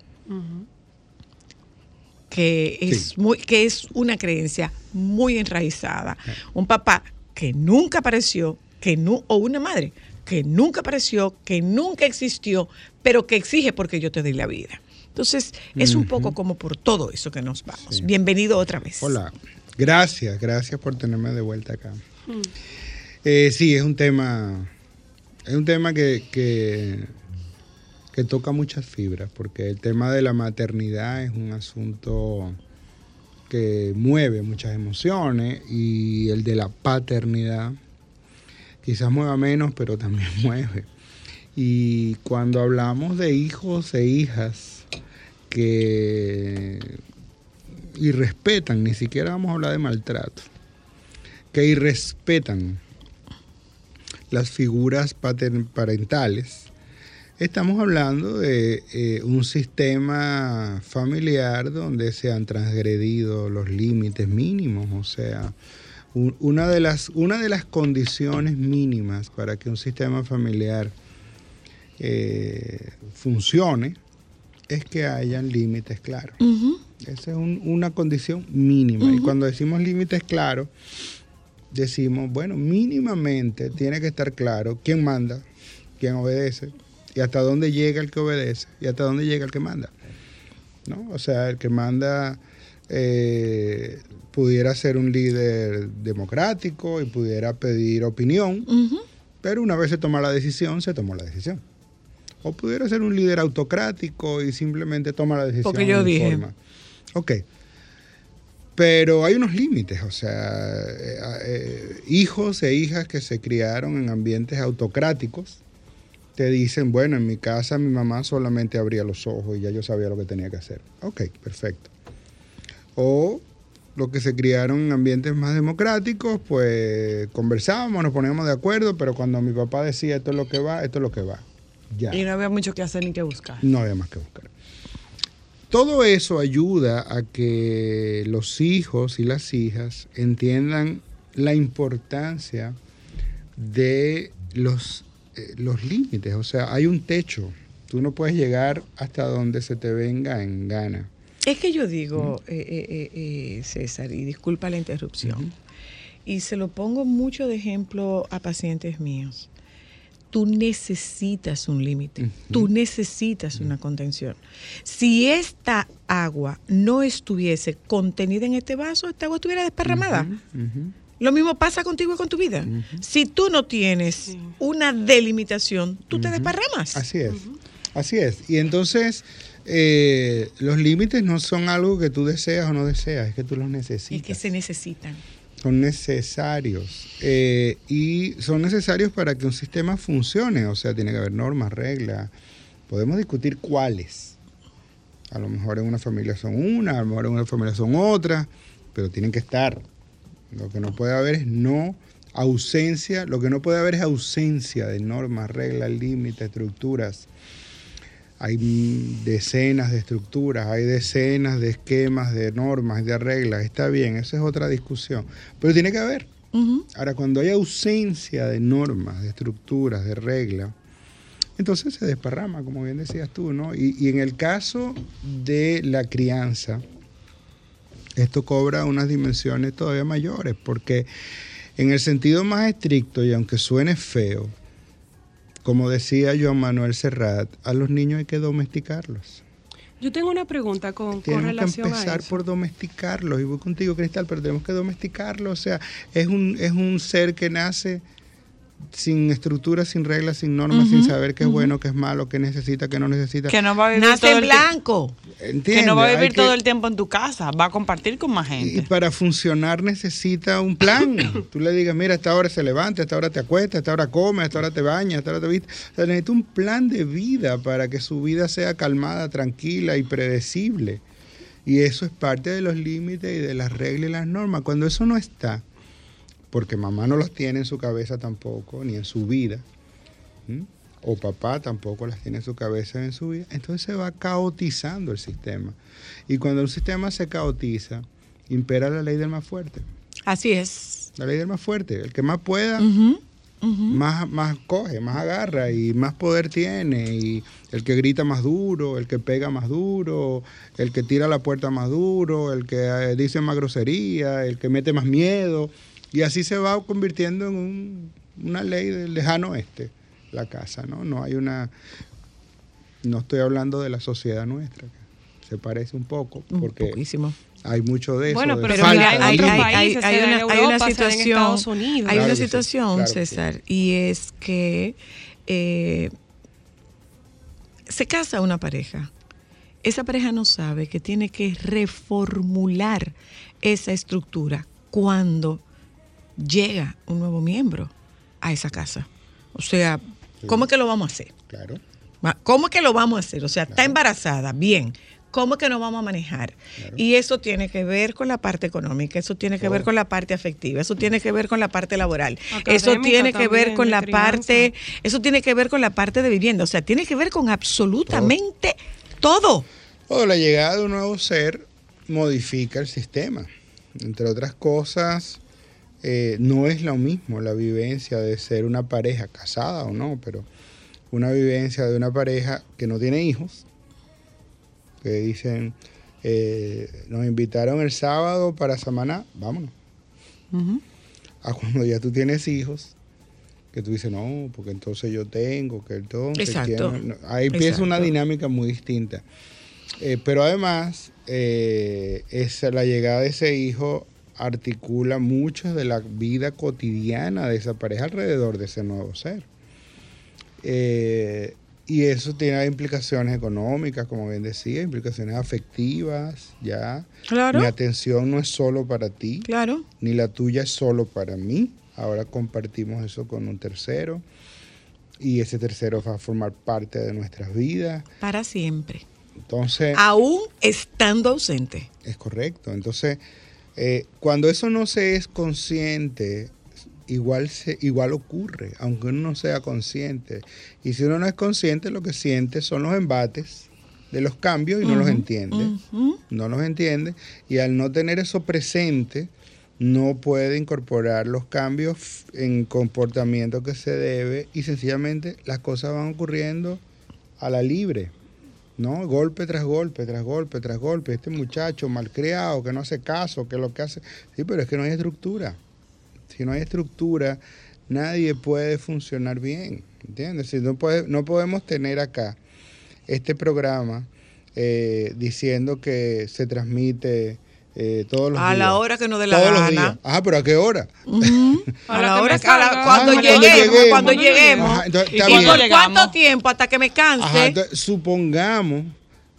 Que es, Sí. muy, que es una creencia muy enraizada. Un papá que nunca apareció, que nu- o una madre que nunca apareció, que nunca existió, pero que exige porque yo te doy la vida. Entonces, es un poco como por todo eso que nos vamos. Sí. Bienvenido otra vez. Hola, gracias, gracias por tenerme de vuelta acá. Eh, sí, es un tema, es un tema que, que, que toca muchas fibras, porque el tema de la maternidad es un asunto que mueve muchas emociones y el de la paternidad quizás mueva menos, pero también mueve. Y cuando hablamos de hijos e hijas que irrespetan, ni siquiera vamos a hablar de maltrato, que irrespetan las figuras parentales, estamos hablando de eh, un sistema familiar donde se han transgredido los límites mínimos, o sea, un- una de las, una de las condiciones mínimas para que un sistema familiar eh, funcione es que hayan límites claros. Esa es un- una condición mínima. Y cuando decimos límites claros, decimos, bueno, mínimamente tiene que estar claro quién manda, quién obedece, y hasta dónde llega el que obedece, y hasta dónde llega el que manda. ¿no? O sea, el que manda eh, pudiera ser un líder democrático y pudiera pedir opinión, pero una vez se toma la decisión, se tomó la decisión. O pudiera ser un líder autocrático y simplemente toma la decisión. Porque yo dije. informa. Ok. Pero hay unos límites, o sea, eh, eh, hijos e hijas que se criaron en ambientes autocráticos te dicen, bueno, en mi casa mi mamá solamente abría los ojos y ya yo sabía lo que tenía que hacer. Ok, perfecto. O los que se criaron en ambientes más democráticos, pues conversábamos, nos poníamos de acuerdo, pero cuando mi papá decía esto es lo que va, esto es lo que va. Ya. Y no había mucho que hacer ni que buscar. No había más que buscar. Todo eso ayuda a que los hijos y las hijas entiendan la importancia de los, eh, los límites. O sea, hay un techo. Tú no puedes llegar hasta donde se te venga en gana. Es que yo digo, eh, eh, César, y disculpa la interrupción, y se lo pongo mucho de ejemplo a pacientes míos. Tú necesitas un límite, tú necesitas una contención. Si esta agua no estuviese contenida en este vaso, esta agua estuviera desparramada. Lo mismo pasa contigo y con tu vida. Si tú no tienes una delimitación, tú te desparramas. Así es, así es. Y entonces eh, los límites no son algo que tú deseas o no deseas, es que tú los necesitas. Es que se necesitan. Son necesarios eh, y son necesarios para que un sistema funcione. O sea, tiene que haber normas, reglas. Podemos discutir cuáles. A lo mejor en una familia son una, a lo mejor en una familia son otra, pero tienen que estar. Lo que no puede haber es no ausencia, lo que no puede haber es ausencia de normas, reglas, límites, estructuras. Hay decenas de estructuras, hay decenas de esquemas, de normas, de reglas. Está bien, esa es otra discusión. Pero tiene que haber. Ahora, cuando hay ausencia de normas, de estructuras, de reglas, entonces se desparrama, como bien decías tú, ¿no? Y, y en el caso de la crianza, esto cobra unas dimensiones todavía mayores, porque en el sentido más estricto, y aunque suene feo, como decía Joan Manuel Serrat, a los niños hay que domesticarlos. Yo tengo una pregunta con, con Tenemos que relación a empezar por domesticarlos. Y voy contigo, Cristal, pero tenemos que domesticarlos. O sea, es un, es un ser que nace sin estructuras, sin reglas, sin normas, sin saber qué es bueno, qué es malo, qué necesita, qué no necesita. Que no va a vivir Nace todo en el tiempo. blanco. Que ¿Entiendes? no va a Hay vivir que- todo el tiempo en tu casa, va a compartir con más Y gente. para funcionar necesita un plan. Tú le digas, mira, a esta hora se levanta, a esta hora te acuesta, a esta hora come, a esta hora te baña, a esta hora te viste. O sea, necesita un plan de vida para que su vida sea calmada, tranquila y predecible. Y eso es parte de los límites y de las reglas y las normas. Cuando eso no está, porque mamá no los tiene en su cabeza tampoco, ni en su vida, ¿m? o papá tampoco las tiene en su cabeza en su vida, entonces se va caotizando el sistema. Y cuando un sistema se caotiza, impera la ley del más fuerte. Así es. La ley del más fuerte. El que más pueda, más, más coge, más agarra y más poder tiene. Y el que grita más duro, el que pega más duro, el que tira la puerta más duro, el que eh, dice más grosería, el que mete más miedo. Y así se va convirtiendo en un- una ley del lejano oeste, la casa, ¿no? No hay una... No estoy hablando de la sociedad nuestra, que se parece un poco, porque poquísimo. hay mucho de eso. Bueno, pero falta hay, otros hay- hay- hay una, hay Europa, una en situación, Estados Unidos. hay Claro una situación, claro que sí. César, y es que eh, se casa una pareja. Esa pareja no sabe que tiene que reformular esa estructura cuando llega un nuevo miembro a esa casa. O sea, ¿cómo es que lo vamos a hacer? Claro. ¿Cómo es que lo vamos a hacer? O sea, está embarazada, bien. ¿Cómo es que nos vamos a manejar? Y eso tiene que ver con la parte económica, eso tiene que ver con la parte afectiva, eso tiene que ver con la parte laboral, eso tiene que ver con la crianza. parte, eso tiene que ver con la parte de vivienda, o sea, tiene que ver con absolutamente todo. O la llegada de un nuevo ser modifica el sistema. Entre otras cosas, eh, no es lo mismo la vivencia de ser una pareja casada o no, pero una vivencia de una pareja que no tiene hijos, que dicen, eh, nos invitaron el sábado para Samaná, vámonos. A cuando ya tú tienes hijos, que tú dices, no, porque entonces yo tengo, que entonces... Exacto. no?". Ahí empieza una dinámica muy distinta. Eh, pero además, eh, esa, la llegada de ese hijo articula mucho de la vida cotidiana de esa pareja alrededor de ese nuevo ser. Eh, y eso tiene implicaciones económicas, como bien decía, implicaciones afectivas, ya. Claro. Mi atención no es solo para ti, Claro. ni la tuya es solo para mí. Ahora compartimos eso con un tercero y ese tercero va a formar parte de nuestras vidas. Para siempre. Entonces, Aún estando ausente. es correcto. Entonces, eh, cuando eso no se es consciente, igual, se, igual ocurre, aunque uno no sea consciente. Y si uno no es consciente, lo que siente son los embates de los cambios y no los entiende. No los entiende y al no tener eso presente no puede incorporar los cambios en comportamiento que se debe y sencillamente las cosas van ocurriendo a la libre, ¿no? Golpe tras golpe, tras golpe, tras golpe. Este muchacho malcriado que no hace caso, que lo que hace... Sí, pero es que no hay estructura. Si no hay estructura, nadie puede funcionar bien, ¿entiendes? Si no, puede, no podemos tener acá este programa eh, diciendo que se transmite eh, todos los A días. la hora que nos dé la Todos los gana. días. Ajá, pero ¿a qué hora? A A la hora que- a la- cuando lleguemos, cuando lleguemos. cuando Cuando lleguemos. Ajá, entonces, ¿Y por cuánto tiempo? Hasta que me canse. Ajá, entonces, supongamos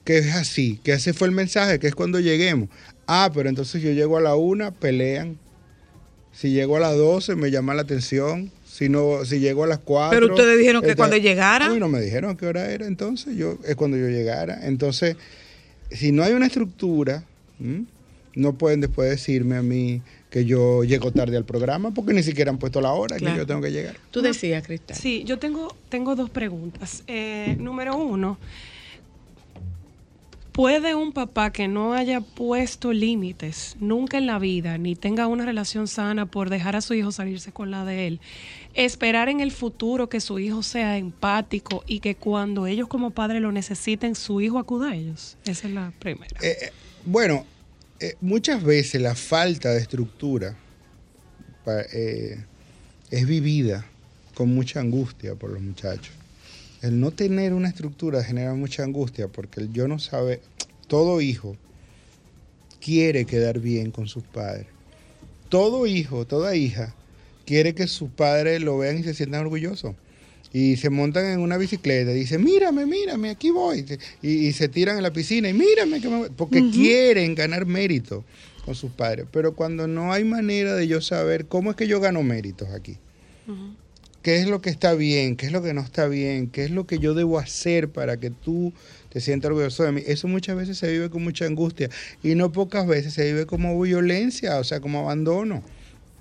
que es así, que ese fue el mensaje, que es cuando lleguemos. Ah, pero entonces yo llego a la una, pelean. Si llego a las 12, me llama la atención. Si no, si llego a las 4. Pero ustedes dijeron que cuando llegara. A mí no me dijeron a qué hora era, entonces yo es cuando yo llegara. Entonces, si no hay una estructura, ¿m? No pueden después decirme a mí que yo llego tarde al programa porque ni siquiera han puesto la hora Claro. que yo tengo que llegar. Tú decías, Cristal. Sí, yo tengo, tengo dos preguntas. Eh, número uno, ¿Puede un papá que no haya puesto límites nunca en la vida, ni tenga una relación sana por dejar a su hijo salirse con la de él, esperar en el futuro que su hijo sea empático y que cuando ellos como padres lo necesiten, su hijo acuda a ellos? Esa es la primera. Eh, eh, bueno, eh, muchas veces la falta de estructura eh, es vivida con mucha angustia por los muchachos. El no tener una estructura genera mucha angustia porque el yo no sabe, todo hijo quiere quedar bien con sus padres. Todo hijo, toda hija quiere que sus padres lo vean y se sientan orgullosos. Y se montan en una bicicleta y dicen, mírame, mírame, aquí voy. Y, y se tiran en la piscina y mírame, que me voy". porque quieren ganar mérito con sus padres. Pero cuando no hay manera de yo saber cómo es que yo gano méritos aquí, qué es lo que está bien, qué es lo que no está bien, qué es lo que yo debo hacer para que tú te sientas orgulloso de mí. Eso muchas veces se vive con mucha angustia y no pocas veces se vive como violencia, o sea, como abandono.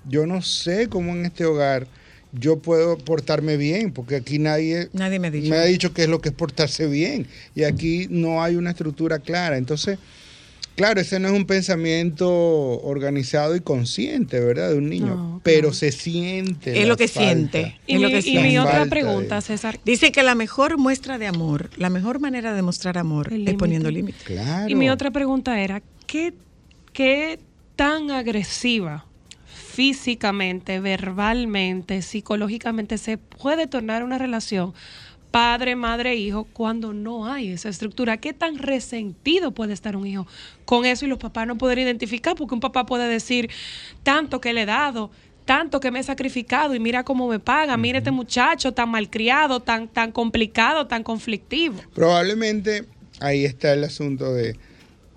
Yo no sé cómo en este hogar yo puedo portarme bien, porque aquí nadie, Nadie me ha dicho. ha dicho qué es lo que es portarse bien y aquí no hay una estructura clara. Entonces, claro, ese no es un pensamiento organizado y consciente, ¿verdad? De un niño, No, pero se siente. Es lo que falta. siente. Y es lo mi, que y siente. mi otra pregunta, de- César. Dice que la mejor muestra de amor, la mejor manera de mostrar amor El es poniendo límites. Claro. Y mi otra pregunta era, ¿qué, qué tan agresiva físicamente, verbalmente, psicológicamente se puede tornar una relación padre, madre, hijo cuando no hay esa estructura? ¿Qué tan resentido puede estar un hijo con eso y los papás no poder identificar? Porque un papá puede decir tanto que le he dado, tanto que me he sacrificado y mira cómo me paga, mira este muchacho tan malcriado, tan, tan complicado, tan conflictivo. Probablemente ahí está el asunto de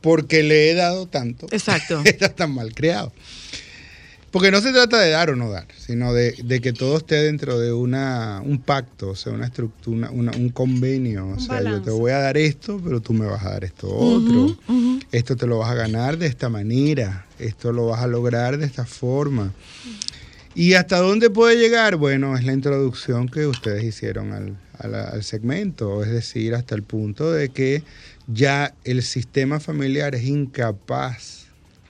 porque le he dado tanto. Exacto. Está tan mal creado. Porque no se trata de dar o no dar, sino de, de que todo esté dentro de una, un pacto, o sea, una estructura, una- un convenio. O sea, yo te voy a dar esto, pero tú me vas a dar esto otro. Esto te lo vas a ganar de esta manera. Esto lo vas a lograr de esta forma. ¿Y hasta dónde puede llegar? Bueno, es la introducción que ustedes hicieron al, al- al segmento, es decir, hasta el punto de que ya el sistema familiar es incapaz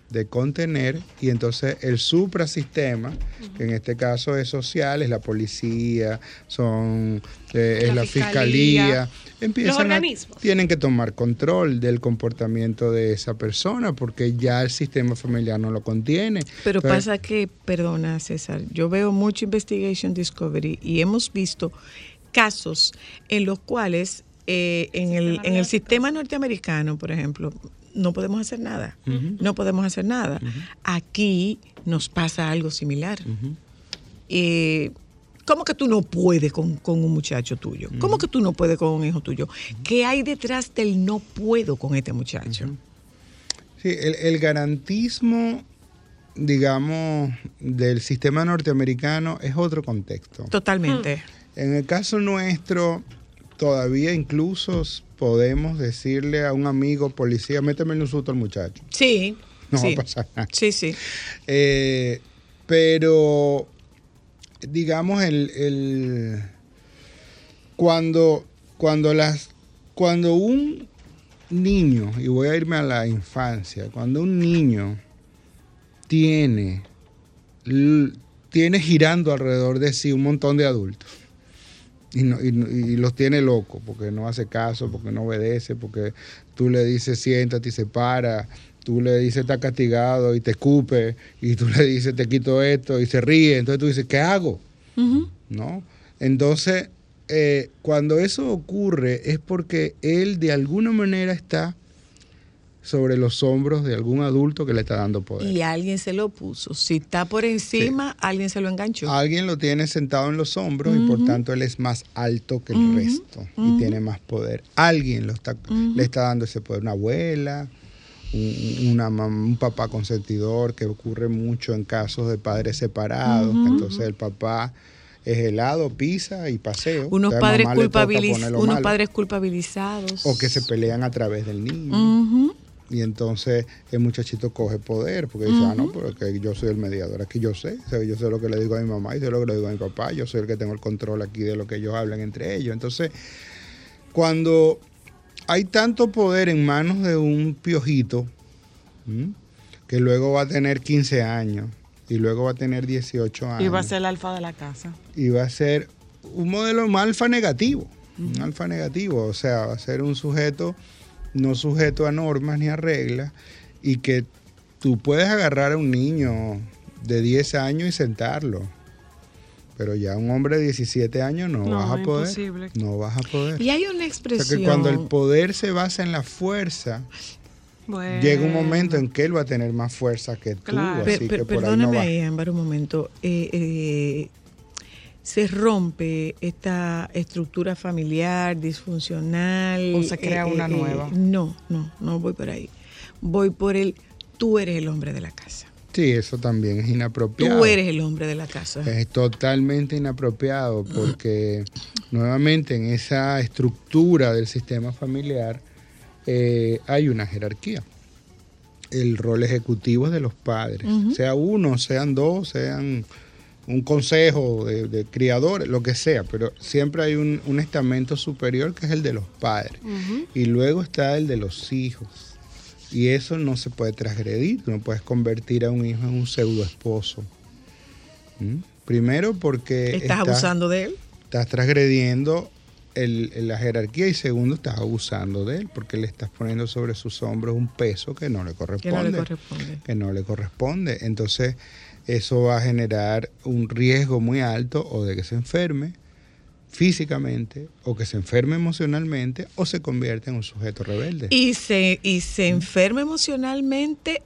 de contener y entonces el suprasistema, que en este caso es social, es la policía, son eh, es La la fiscalía, fiscalía, empiezan a- organismos. tienen que tomar control del comportamiento de esa persona porque ya el sistema familiar no lo contiene. Pero Entonces, pasa que, perdona César, yo veo mucho Investigation Discovery y hemos visto casos en los cuales eh, en, el, en el sistema norteamericano, por ejemplo, no podemos hacer nada. No podemos hacer nada. Aquí nos pasa algo similar. Eh, ¿Cómo que tú no puedes con, con un muchacho tuyo? ¿Cómo que tú no puedes con un hijo tuyo? ¿Qué hay detrás del no puedo con este muchacho? Sí, el, el garantismo, digamos, del sistema norteamericano es otro contexto. Totalmente. En el caso nuestro, todavía incluso podemos decirle a un amigo policía, méteme en un susto al muchacho. Sí. No sí. va a pasar nada. Sí, sí. Eh, pero, digamos, el, el- cuando, cuando, las, cuando un niño, y voy a irme a la infancia, cuando un niño tiene, tiene girando alrededor de sí un montón de adultos, y, no- y y los tiene locos porque no hace caso, porque no obedece, porque tú le dices siéntate y se para, tú le dices está castigado y te escupe, y tú le dices te quito esto y se ríe, entonces tú dices, ¿qué hago? ¿No? Entonces, eh, cuando eso ocurre es porque él de alguna manera está sobre los hombros de algún adulto que le está dando poder. Y alguien se lo puso. Si está por encima, alguien se lo enganchó. Alguien lo tiene sentado en los hombros y por tanto él es más alto que el resto y tiene más poder. Alguien lo está, le está dando ese poder. Una abuela, un, una un papá consentidor, que ocurre mucho en casos de padres separados, que entonces el papá es helado, pisa y paseo. Unos padres, culpabiliz- unos padres culpabilizados. O que se pelean a través del niño. Ujú. Y entonces el muchachito coge poder, porque dice, ah, no, pero que yo soy el mediador, aquí yo sé, yo sé lo que le digo a mi mamá y sé lo que le digo a mi papá, yo soy el que tengo el control aquí de lo que ellos hablan entre ellos. Entonces, cuando hay tanto poder en manos de un piojito ¿m? que luego va a tener 15 años y luego va a tener 18 años. Y va a ser el alfa de la casa. y va a ser un modelo un alfa negativo. Un alfa negativo, o sea, va a ser un sujeto no sujeto a normas ni a reglas y que tú puedes agarrar a un niño de 10 años y sentarlo. Pero ya un hombre de 17 años no, No, vas a poder. imposible. No vas a poder. Y hay una O sea expresión. que cuando el poder se basa en la fuerza, Bueno. llega un momento en que él va a tener más fuerza que tú. Claro. Así Per- per- que por ahí no va. ahí, Ámbar, un momento. Eh, eh, se rompe esta estructura familiar disfuncional. O se crea una nueva. no, no, no voy por ahí. Voy por el, tú eres el hombre de la casa. Sí, eso también es inapropiado. Tú eres el hombre de la casa. Es totalmente inapropiado porque nuevamente en esa estructura del sistema familiar eh, hay una jerarquía. El rol ejecutivo es de los padres, sea uno, sean dos, sean un consejo de, de criadores, lo que sea, pero siempre hay un, un estamento superior que es el de los padres y luego está el de los hijos. Y eso no se puede transgredir, tú no puedes convertir a un hijo en un pseudo esposo. ¿Mm? Primero porque Estás abusando de él. estás transgrediendo el- la jerarquía y segundo estás abusando de él porque le estás poniendo sobre sus hombros un peso que no le Que corresponde. no le corresponde. que no le corresponde. Entonces eso va a generar un riesgo muy alto o de que se enferme físicamente o que se enferme emocionalmente o se convierta en un sujeto rebelde. Y se, y se enferma emocionalmente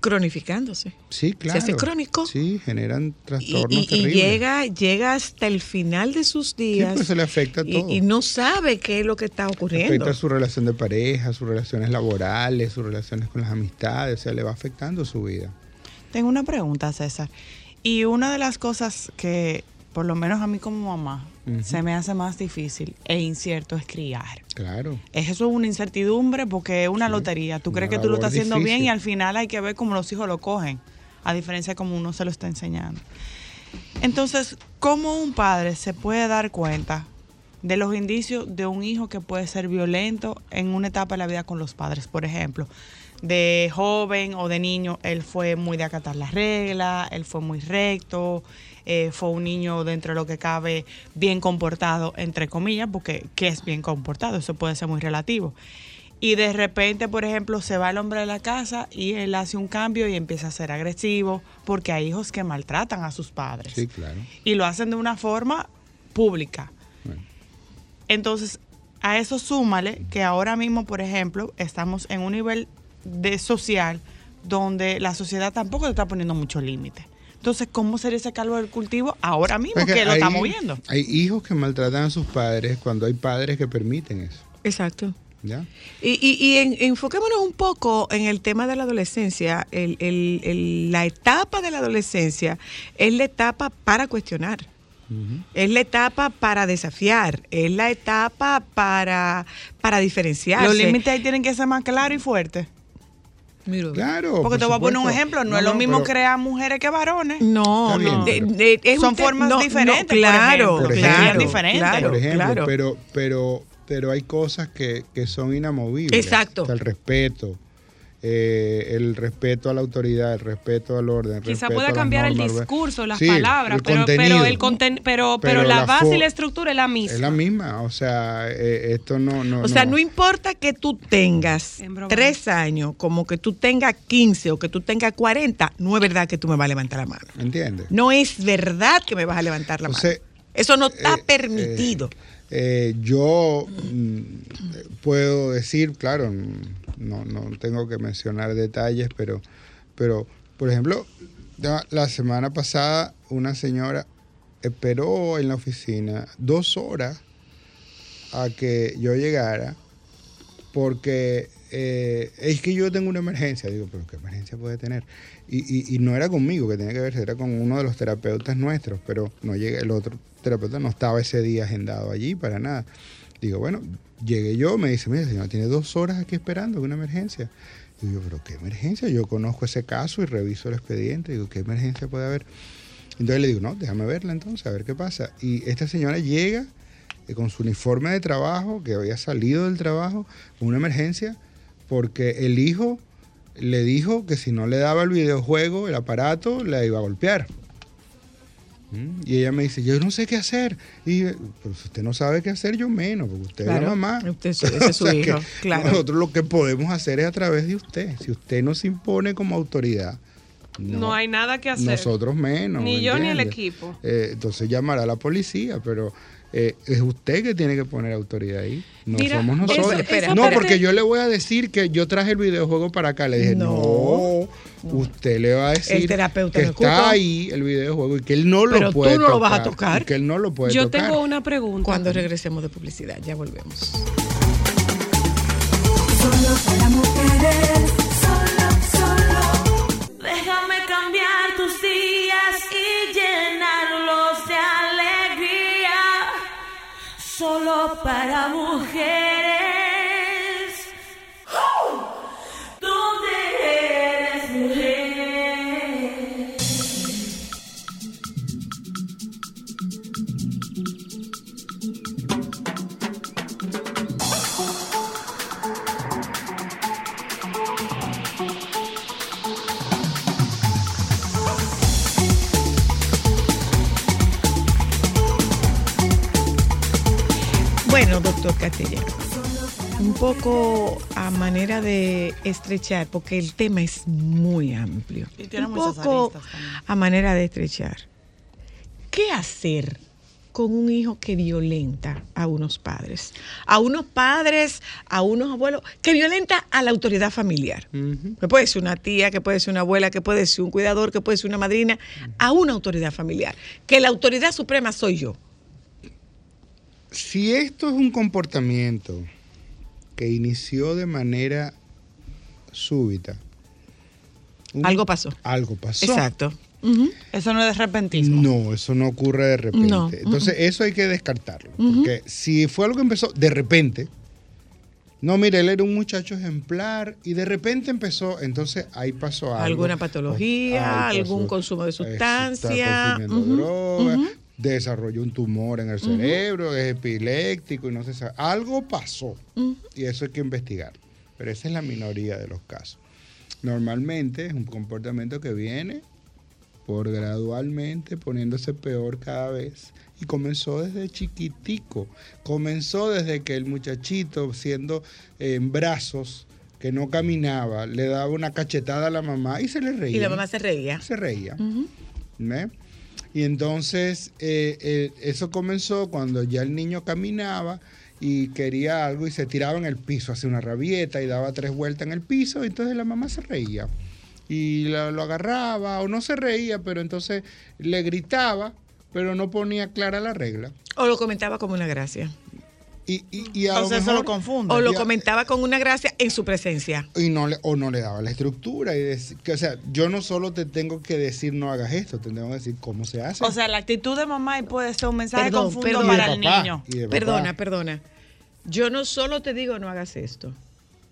cronificándose. sí, claro. hace crónico. Sí, generan trastornos y- y terribles. llega, llega hasta el final de sus Sí, días. pues se le afecta y no sabe qué es lo que está ocurriendo. Afecta su relación de pareja, sus relaciones laborales, sus relaciones con las amistades, o sea, le va afectando su vida. Tengo una pregunta, César. Y una de las cosas que, por lo menos a mí como mamá, se me hace más difícil e incierto es criar. Claro. Es eso una incertidumbre porque es una Sí, lotería. Tú una crees que tú lo estás haciendo bien y al final hay que ver cómo los hijos lo cogen, a diferencia de cómo uno se lo está enseñando. Entonces, ¿cómo un padre se puede dar cuenta de los indicios de un hijo que puede ser violento en una etapa de la vida con los padres? Por ejemplo, de joven o de niño, él fue muy de acatar las reglas, él fue muy recto, eh, fue un niño dentro de lo que cabe bien comportado, entre comillas, porque ¿qué es bien comportado? Eso puede ser muy relativo. Y de repente, por ejemplo, se va el hombre de la casa y él hace un cambio y empieza a ser agresivo, porque hay hijos que maltratan a sus padres Sí, claro. y lo hacen de una forma pública. Bueno. Entonces, a eso súmale que ahora mismo, por ejemplo, estamos en un nivel de social donde la sociedad tampoco le está poniendo mucho límite. Entonces, ¿cómo sería ese calor del cultivo ahora mismo que, lo hay- estamos viendo? Hay hijos que maltratan a sus padres cuando hay padres que permiten eso. Exacto. ¿Ya? Y, y, y en- enfoquémonos un poco en el tema de la adolescencia. El- el- el- la etapa de la adolescencia es la etapa para cuestionar. Es la etapa para desafiar, es la etapa para, para diferenciarse. Los límites ahí tienen que ser más claros y fuertes. Mira, Claro. Porque por te voy a poner un ejemplo, no, No, es lo mismo pero- crear mujeres que varones. No, no. de- de- es Son te- formas no, no, diferentes, por claro, ejemplo, Por claro, ejemplo, diferentes. claro, por ejemplo, claro. pero, pero, pero hay cosas que, que son inamovibles. Exacto. O sea, el respeto, eh, el respeto a la autoridad, el respeto al orden. Quizá pueda cambiar el discurso, las Sí, palabras, el pero, pero, contenido. el conten- pero, pero, Pero la, la base y la estructura es la misma. Es la misma, o sea, eh, esto no, no. O sea, no importa que tú tengas tres años, como que tú tengas 15 o que tú tengas 40, no es verdad que tú me vas a levantar la mano. ¿Entiendes? No es verdad que me vas a levantar la Entonces, mano. Eso no está eh, permitido. Eh, yo mm, puedo decir, claro, mm, no, no tengo que mencionar detalles, pero, pero por ejemplo, la semana pasada una señora esperó en la oficina dos horas a que yo llegara porque eh, es que yo tengo una emergencia. Digo, pero ¿qué emergencia puede tener? Y, y- y no era conmigo que tenía que ver, era con uno de los terapeutas nuestros, pero no llegué, el otro terapeuta no estaba ese día agendado allí para nada. Digo, bueno, llegué yo, me dice, mira, señor, tiene dos horas aquí esperando, una emergencia. Digo, yo, pero ¿qué emergencia? Yo conozco ese caso y reviso el expediente. Digo, ¿qué emergencia puede haber? Entonces le digo, no, déjame verla entonces, a ver qué pasa. Y esta señora llega eh, con su uniforme de trabajo, que había salido del trabajo, con una emergencia, porque el hijo le dijo que si no le daba el videojuego, el aparato, la iba a golpear. ¿Mm? Y ella me dice, yo no sé qué hacer. Y pues usted no sabe qué hacer, yo menos, porque usted es la mamá. usted es- ese es su O sea que hijo, claro. Nosotros lo que podemos hacer es a través de usted. Si usted nos impone como autoridad, No, hay nada que hacer. nosotros menos. Ni ¿me yo ni el equipo. Eh, entonces llamará a la policía, pero eh, es usted que tiene que poner autoridad ahí. No Mira, somos eso- nosotros. espera, no, porque yo le voy a decir que yo traje el videojuego para acá. Le dije, no, No. Usted le va a decir El terapeuta que no está escucha. ahí el videojuego y que él no lo Pero tú puede no lo vas a tocar. y Que él no lo puede Yo tocar. tengo una pregunta. Cuando regresemos de publicidad, ya volvemos. Solo para mujeres, solo, solo. Déjame cambiar tus días y llenarlos de alegría. Solo para mujeres. Bueno, doctor Catella, un poco a manera de estrechar, porque el tema es muy amplio. Y tiene un poco a manera de estrechar. ¿Qué hacer con un hijo que violenta a unos padres? A unos padres, a unos abuelos, que violenta a la autoridad familiar. Que puede ser una tía, que puede ser una abuela, que puede ser un cuidador, que puede ser una madrina, a una autoridad familiar. Que la autoridad suprema soy yo. Si esto es un comportamiento que inició de manera súbita, un- Algo pasó. algo pasó. Exacto. Eso no es de repentismo. No, eso no ocurre de repente. No, Entonces, eso hay que descartarlo. Porque si fue algo que empezó de repente, no, mire, él era un muchacho ejemplar y de repente empezó, entonces ahí pasó algo. Alguna patología, algún pasó. consumo de Está sustancia. consumiendo Ujú, droga. Desarrolló un tumor en el cerebro, es epiléptico y no se sabe. Algo pasó y eso hay que investigar. Pero esa es la minoría de los casos. Normalmente es un comportamiento que viene por gradualmente poniéndose peor cada vez. Y comenzó desde chiquitico. Comenzó desde que el muchachito, siendo en brazos, que no caminaba, le daba una cachetada a la mamá y se le reía. Y la mamá se reía. Se reía. ¿Ve? Y entonces eh, eh, eso comenzó cuando ya el niño caminaba y quería algo y se tiraba en el piso, hacía una rabieta y daba tres vueltas en el piso, y entonces la mamá se reía. Y lo, lo agarraba, o no se reía, pero entonces le gritaba, pero no ponía clara la regla. O lo comentaba como una gracia. Y, y, y a lo eso lo mejor- confunde. O lo a- comentaba con una gracia en su presencia. y no le, o no le daba la estructura. Y dec- que, o sea, yo no solo te tengo que decir no hagas esto, te tengo que decir cómo se hace. O sea, la actitud de mamá puede ser un mensaje Perdón, de para el papá, niño. Perdona, perdona. Yo no solo te digo no hagas esto.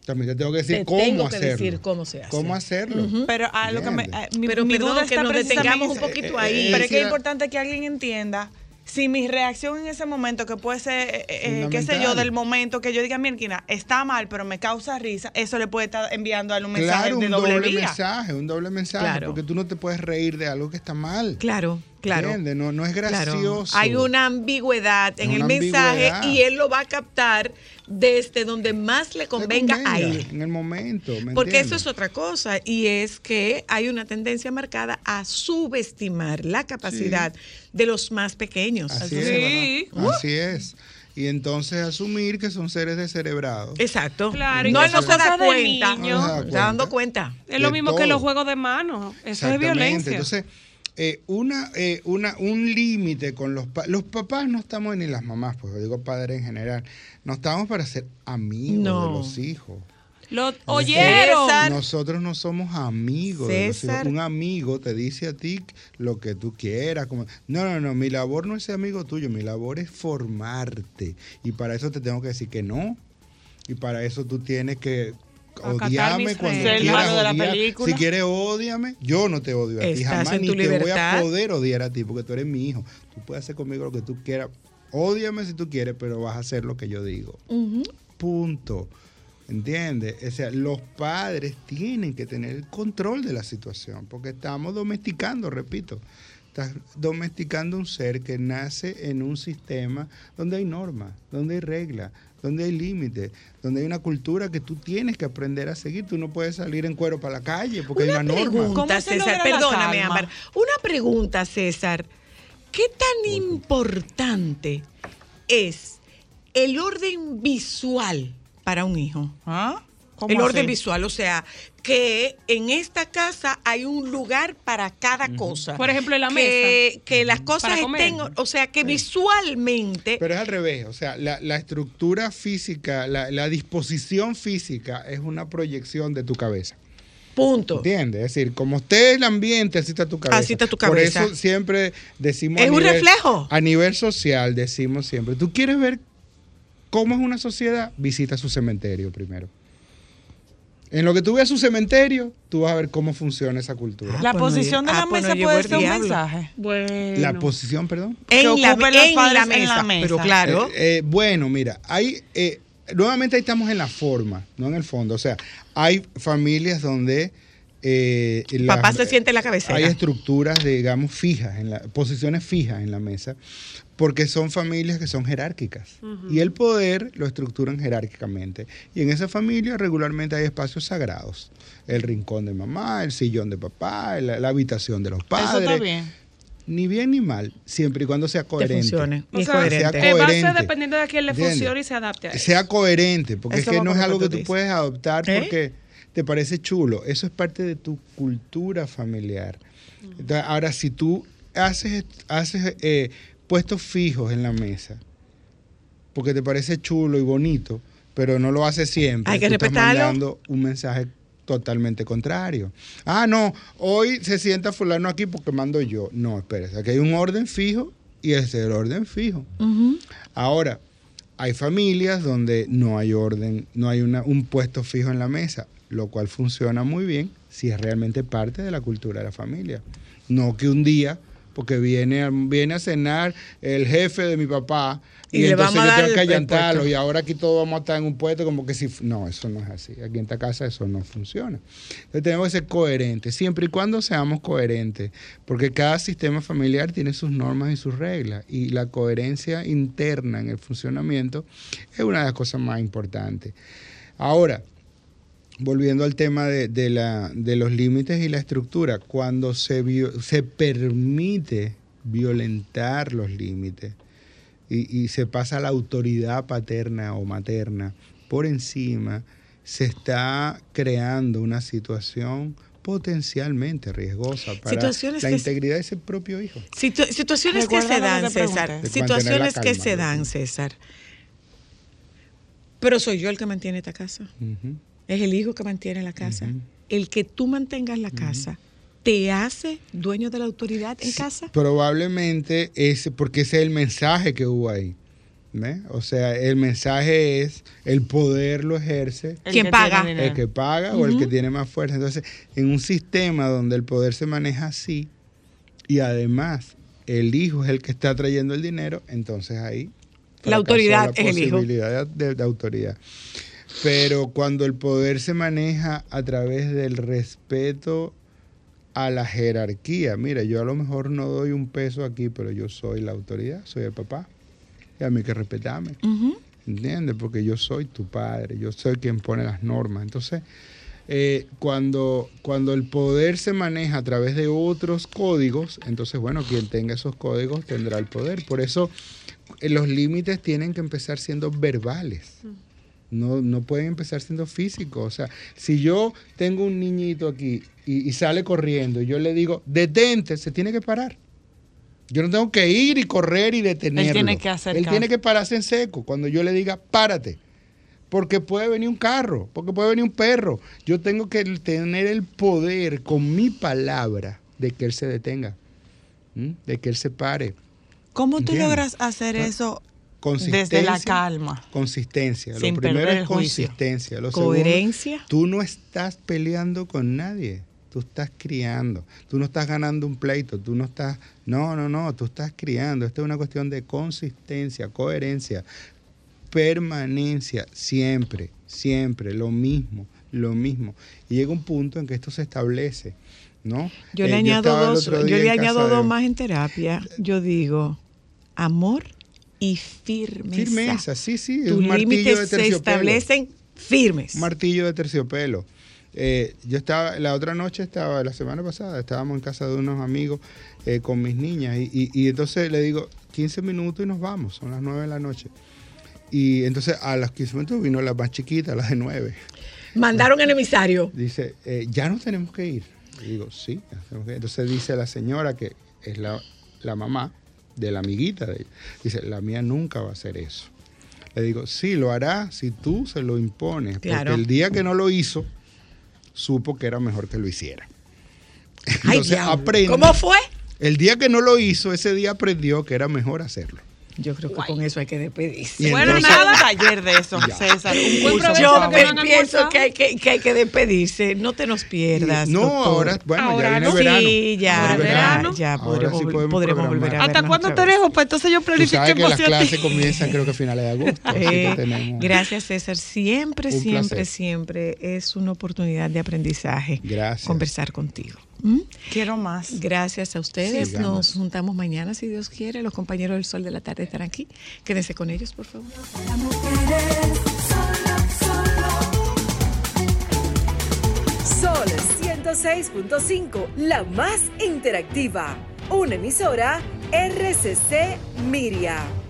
También te tengo que decir Te cómo tengo que hacerlo. decir cómo se hace. ¿Cómo hacerlo? Pero a lo que me, ¿Entiendes? eh, mi, Pero mi duda que está nos detengamos un poquito ahí. eh, Pero es que es importante que alguien entienda si mi reacción en ese momento, que puede ser, eh, eh, qué sé yo, del momento que yo diga, mira, está mal, pero me causa risa, eso le puede estar enviando a él un mensaje Claro, de un doble, doble, vía. mensaje, un doble mensaje, Claro. porque tú no te puedes reír de algo que está mal. Claro, claro. No, no es Claro. gracioso. Hay una ambigüedad en el mensaje ambigüedad. y él lo va a captar desde donde más le Le convenga, a él. En el momento. ¿me Porque eso es otra cosa y es que hay una tendencia marcada a subestimar la capacidad de los más pequeños. Así es. sí, ¿verdad? Así es. Y entonces asumir que son seres descerebrados. Exacto. Claro, y no, él no se da cuenta. niño. No se da Se está dando cuenta. Es lo mismo que los juegos de mano. Eso es Exactamente. violencia. Entonces, eh, una, eh, una, un límite con los pa- los papás no estamos ni las mamás, pues digo padres en general, no estamos para ser amigos No. de los hijos. Lo oyeron. César. Nosotros no somos amigos. de los hijos. César. Un amigo te dice a ti lo que tú quieras. Como, no, no, no, mi labor no es ser amigo tuyo, mi labor es formarte. Y para eso te tengo que decir que no. Y para eso tú tienes que Mis cuando quieras malo de la odiar. película. Si quieres, odiame. Yo no te odio a ti. Estás Jamás en ni tu te voy a libertad. poder odiar a ti porque tú eres mi hijo. Tú puedes hacer conmigo lo que tú quieras. Ódiame si tú quieres, pero vas a hacer lo que yo digo. Punto. ¿Entiendes? O sea, los padres tienen que tener el control de la situación, porque estamos domesticando, repito, estás domesticando un ser que nace en un sistema donde hay normas, donde hay reglas, donde hay límites, donde hay una cultura que tú tienes que aprender a seguir. Tú no puedes salir en cuero para la calle porque hay una norma. pregunta, ¿Cómo se César. Perdóname? Ámbar. Una pregunta, César. ¿Qué tan importante es el orden visual para un hijo? ¿Ah? ¿Cómo El orden así? visual, o sea, que en esta casa hay un lugar para cada cosa. Por ejemplo, en la que, mesa. Que las cosas estén, o sea, que visualmente Pero es al revés, o sea, la, la estructura física, la, la disposición física es una proyección de tu cabeza. Punto. ¿Entiendes? Es decir, como esté el ambiente, así está tu cabeza. Así está tu Por cabeza. eso siempre decimos. Es a un nivel- reflejo. A nivel social decimos siempre, ¿tú quieres ver cómo es una sociedad? Visita su cementerio primero. En lo que tú veas su cementerio, tú vas a ver cómo funciona esa cultura. La pues posición de la ah, pues no mesa puede ser un diablo. mensaje. Bueno. La posición, perdón. en, la, en la en mesa. la mesa. Pero claro. Eh, eh, bueno, mira, hay eh, nuevamente ahí estamos en la forma, no en el fondo. O sea, hay familias donde eh, las- Papá se siente en la cabecera. Hay estructuras, digamos, fijas, en la, posiciones fijas en la mesa, porque son familias que son jerárquicas. Y el poder lo estructuran jerárquicamente. Y en esa familia regularmente hay espacios sagrados. El rincón de mamá, el sillón de papá, la, la habitación de los padres. Eso está bien. Ni bien ni mal, siempre y cuando sea Te coherente. funcione. O sea, coherente. sea eh, va a coherente. ser dependiendo de a quién le ¿Entiendes? funcione y se adapte a eso. sea coherente, porque Eso es que no es algo que tú dices. puedes adoptar ¿Eh? porque te parece chulo. Eso es parte de tu cultura familiar. Entonces, ahora, si tú haces, haces eh, puestos fijos en la mesa, porque te parece chulo y bonito, pero no lo haces siempre, Hay que tú estás respetarlo. mandando un mensaje totalmente contrario. Ah, no, hoy se sienta fulano aquí porque mando yo. No, espérese, aquí hay un orden fijo y ese es el orden fijo. Ahora, hay familias donde no hay orden, no hay una- un puesto fijo en la mesa, lo cual funciona muy bien si es realmente parte de la cultura de la familia. No que un día, porque viene, a- viene a cenar el jefe de mi papá y, Y le entonces yo tengo que allantarlo y ahora aquí todos vamos a estar en un puesto como que si... No, eso no es así. Aquí en esta casa eso no funciona. Entonces tenemos que ser coherentes, siempre y cuando seamos coherentes, porque cada sistema familiar tiene sus normas y sus reglas y la coherencia interna en el funcionamiento es una de las cosas más importantes. Ahora, volviendo al tema de, de la, de los límites y la estructura, cuando se, vio- se permite violentar los límites y, y se pasa la autoridad paterna o materna por encima, se está creando una situación potencialmente riesgosa para Situaciones la integridad de ese propio hijo. Situ- situaciones que se dan, César. Situaciones que se dan, César. Pero soy yo el que mantiene esta casa. Ujú. Es el hijo que mantiene la casa. El que tú mantengas la casa te hace dueño de la autoridad en Sí, casa. Probablemente es porque ese es el mensaje que hubo ahí. ¿ve? O sea, el mensaje es el poder lo ejerce El ¿Quién que paga? el que paga o el que tiene más fuerza. Entonces, en un sistema donde el poder se maneja así y además el hijo es el que está trayendo el dinero, entonces ahí La autoridad la es el hijo. de autoridad. Pero cuando el poder se maneja a través del respeto a la jerarquía, mira, yo a lo mejor no doy un peso aquí, pero yo soy la autoridad, soy el papá. Y a mí hay que respetarme. Ujú. ¿Entiendes? Porque yo soy tu padre, yo soy quien pone las normas. Entonces, eh, cuando, cuando el poder se maneja a través de otros códigos, entonces, bueno, quien tenga esos códigos tendrá el poder. Por eso, eh, los límites tienen que empezar siendo verbales. No, no pueden empezar siendo físicos. O sea, si yo tengo un niñito aquí y, y sale corriendo y yo le digo, detente, se tiene que parar. Yo no tengo que ir y correr y detenerlo. tiene que hacer Él tiene que pararse en seco cuando yo le diga, párate. Porque puede venir un carro, porque puede venir un perro. Yo tengo que tener el poder con mi palabra de que él se detenga, de que él se pare. ¿Cómo tú ¿Entiendes? logras hacer Ah, eso Consistencia. desde la calma? Consistencia. Sin Lo primero es consistencia. Lo segundo, Coherencia. tú no estás peleando con nadie. Tú estás criando. Tú no estás ganando un pleito, tú no estás... No, no, no, tú estás criando. Esto es una cuestión de consistencia, coherencia, permanencia, siempre, siempre, lo mismo, lo mismo. Y llega un punto en que esto se establece, ¿no? Yo Eh, le añado estaba el dos, yo le añado de- dos más en terapia. Yo digo amor y firmeza. Firmeza, sí, sí, Tus de límites se establecen firmes. Un martillo de terciopelo. Eh, yo estaba, la otra noche estaba, la semana pasada, estábamos en casa de unos amigos eh, con mis niñas y, y- y entonces le digo, 15 minutos y nos vamos, son las 9 de la noche. Y entonces a las 15 minutos vino la más chiquita, la de 9. Mandaron el emisario. Dice, eh, ya nos tenemos que ir. Y digo, sí, ya tenemos que ir. Entonces dice la señora que es la, la mamá de la amiguita de ella. Dice, la mía nunca va a hacer eso. Le digo, sí, lo hará si tú se lo impones. Claro. Porque el día que no lo hizo, supo que era mejor que lo hiciera. Ay, Entonces aprende. ¿Cómo fue? El día que no lo hizo, ese día aprendió que era mejor hacerlo. Yo creo que con eso hay que despedirse. Bueno, nada, taller de eso, Ya. César. Un Buen curso, provecho Yo que pienso que hay que, que hay que despedirse. No te nos pierdas. no, doctor. ahora, bueno, Ahora ya viene no. el verano. Sí, ya, Ahora ya, verano. ya Ahora podremos, sí podemos podremos volver a ¿Hasta cuándo vez. tenemos? Pues entonces yo planifiqué sabes que las clases comienzan creo que a finales de agosto. así que Eh, tenemos- gracias, César. Siempre, Un siempre, placer. siempre es una oportunidad de aprendizaje Gracias. conversar contigo. ¿Mm? Quiero más. Gracias a ustedes. Sigamos. Nos juntamos mañana, si Dios quiere. Los compañeros del Sol de la Tarde estarán aquí. Quédense con ellos, por favor. Sol 106.5, la más interactiva. Una emisora RCC Miria.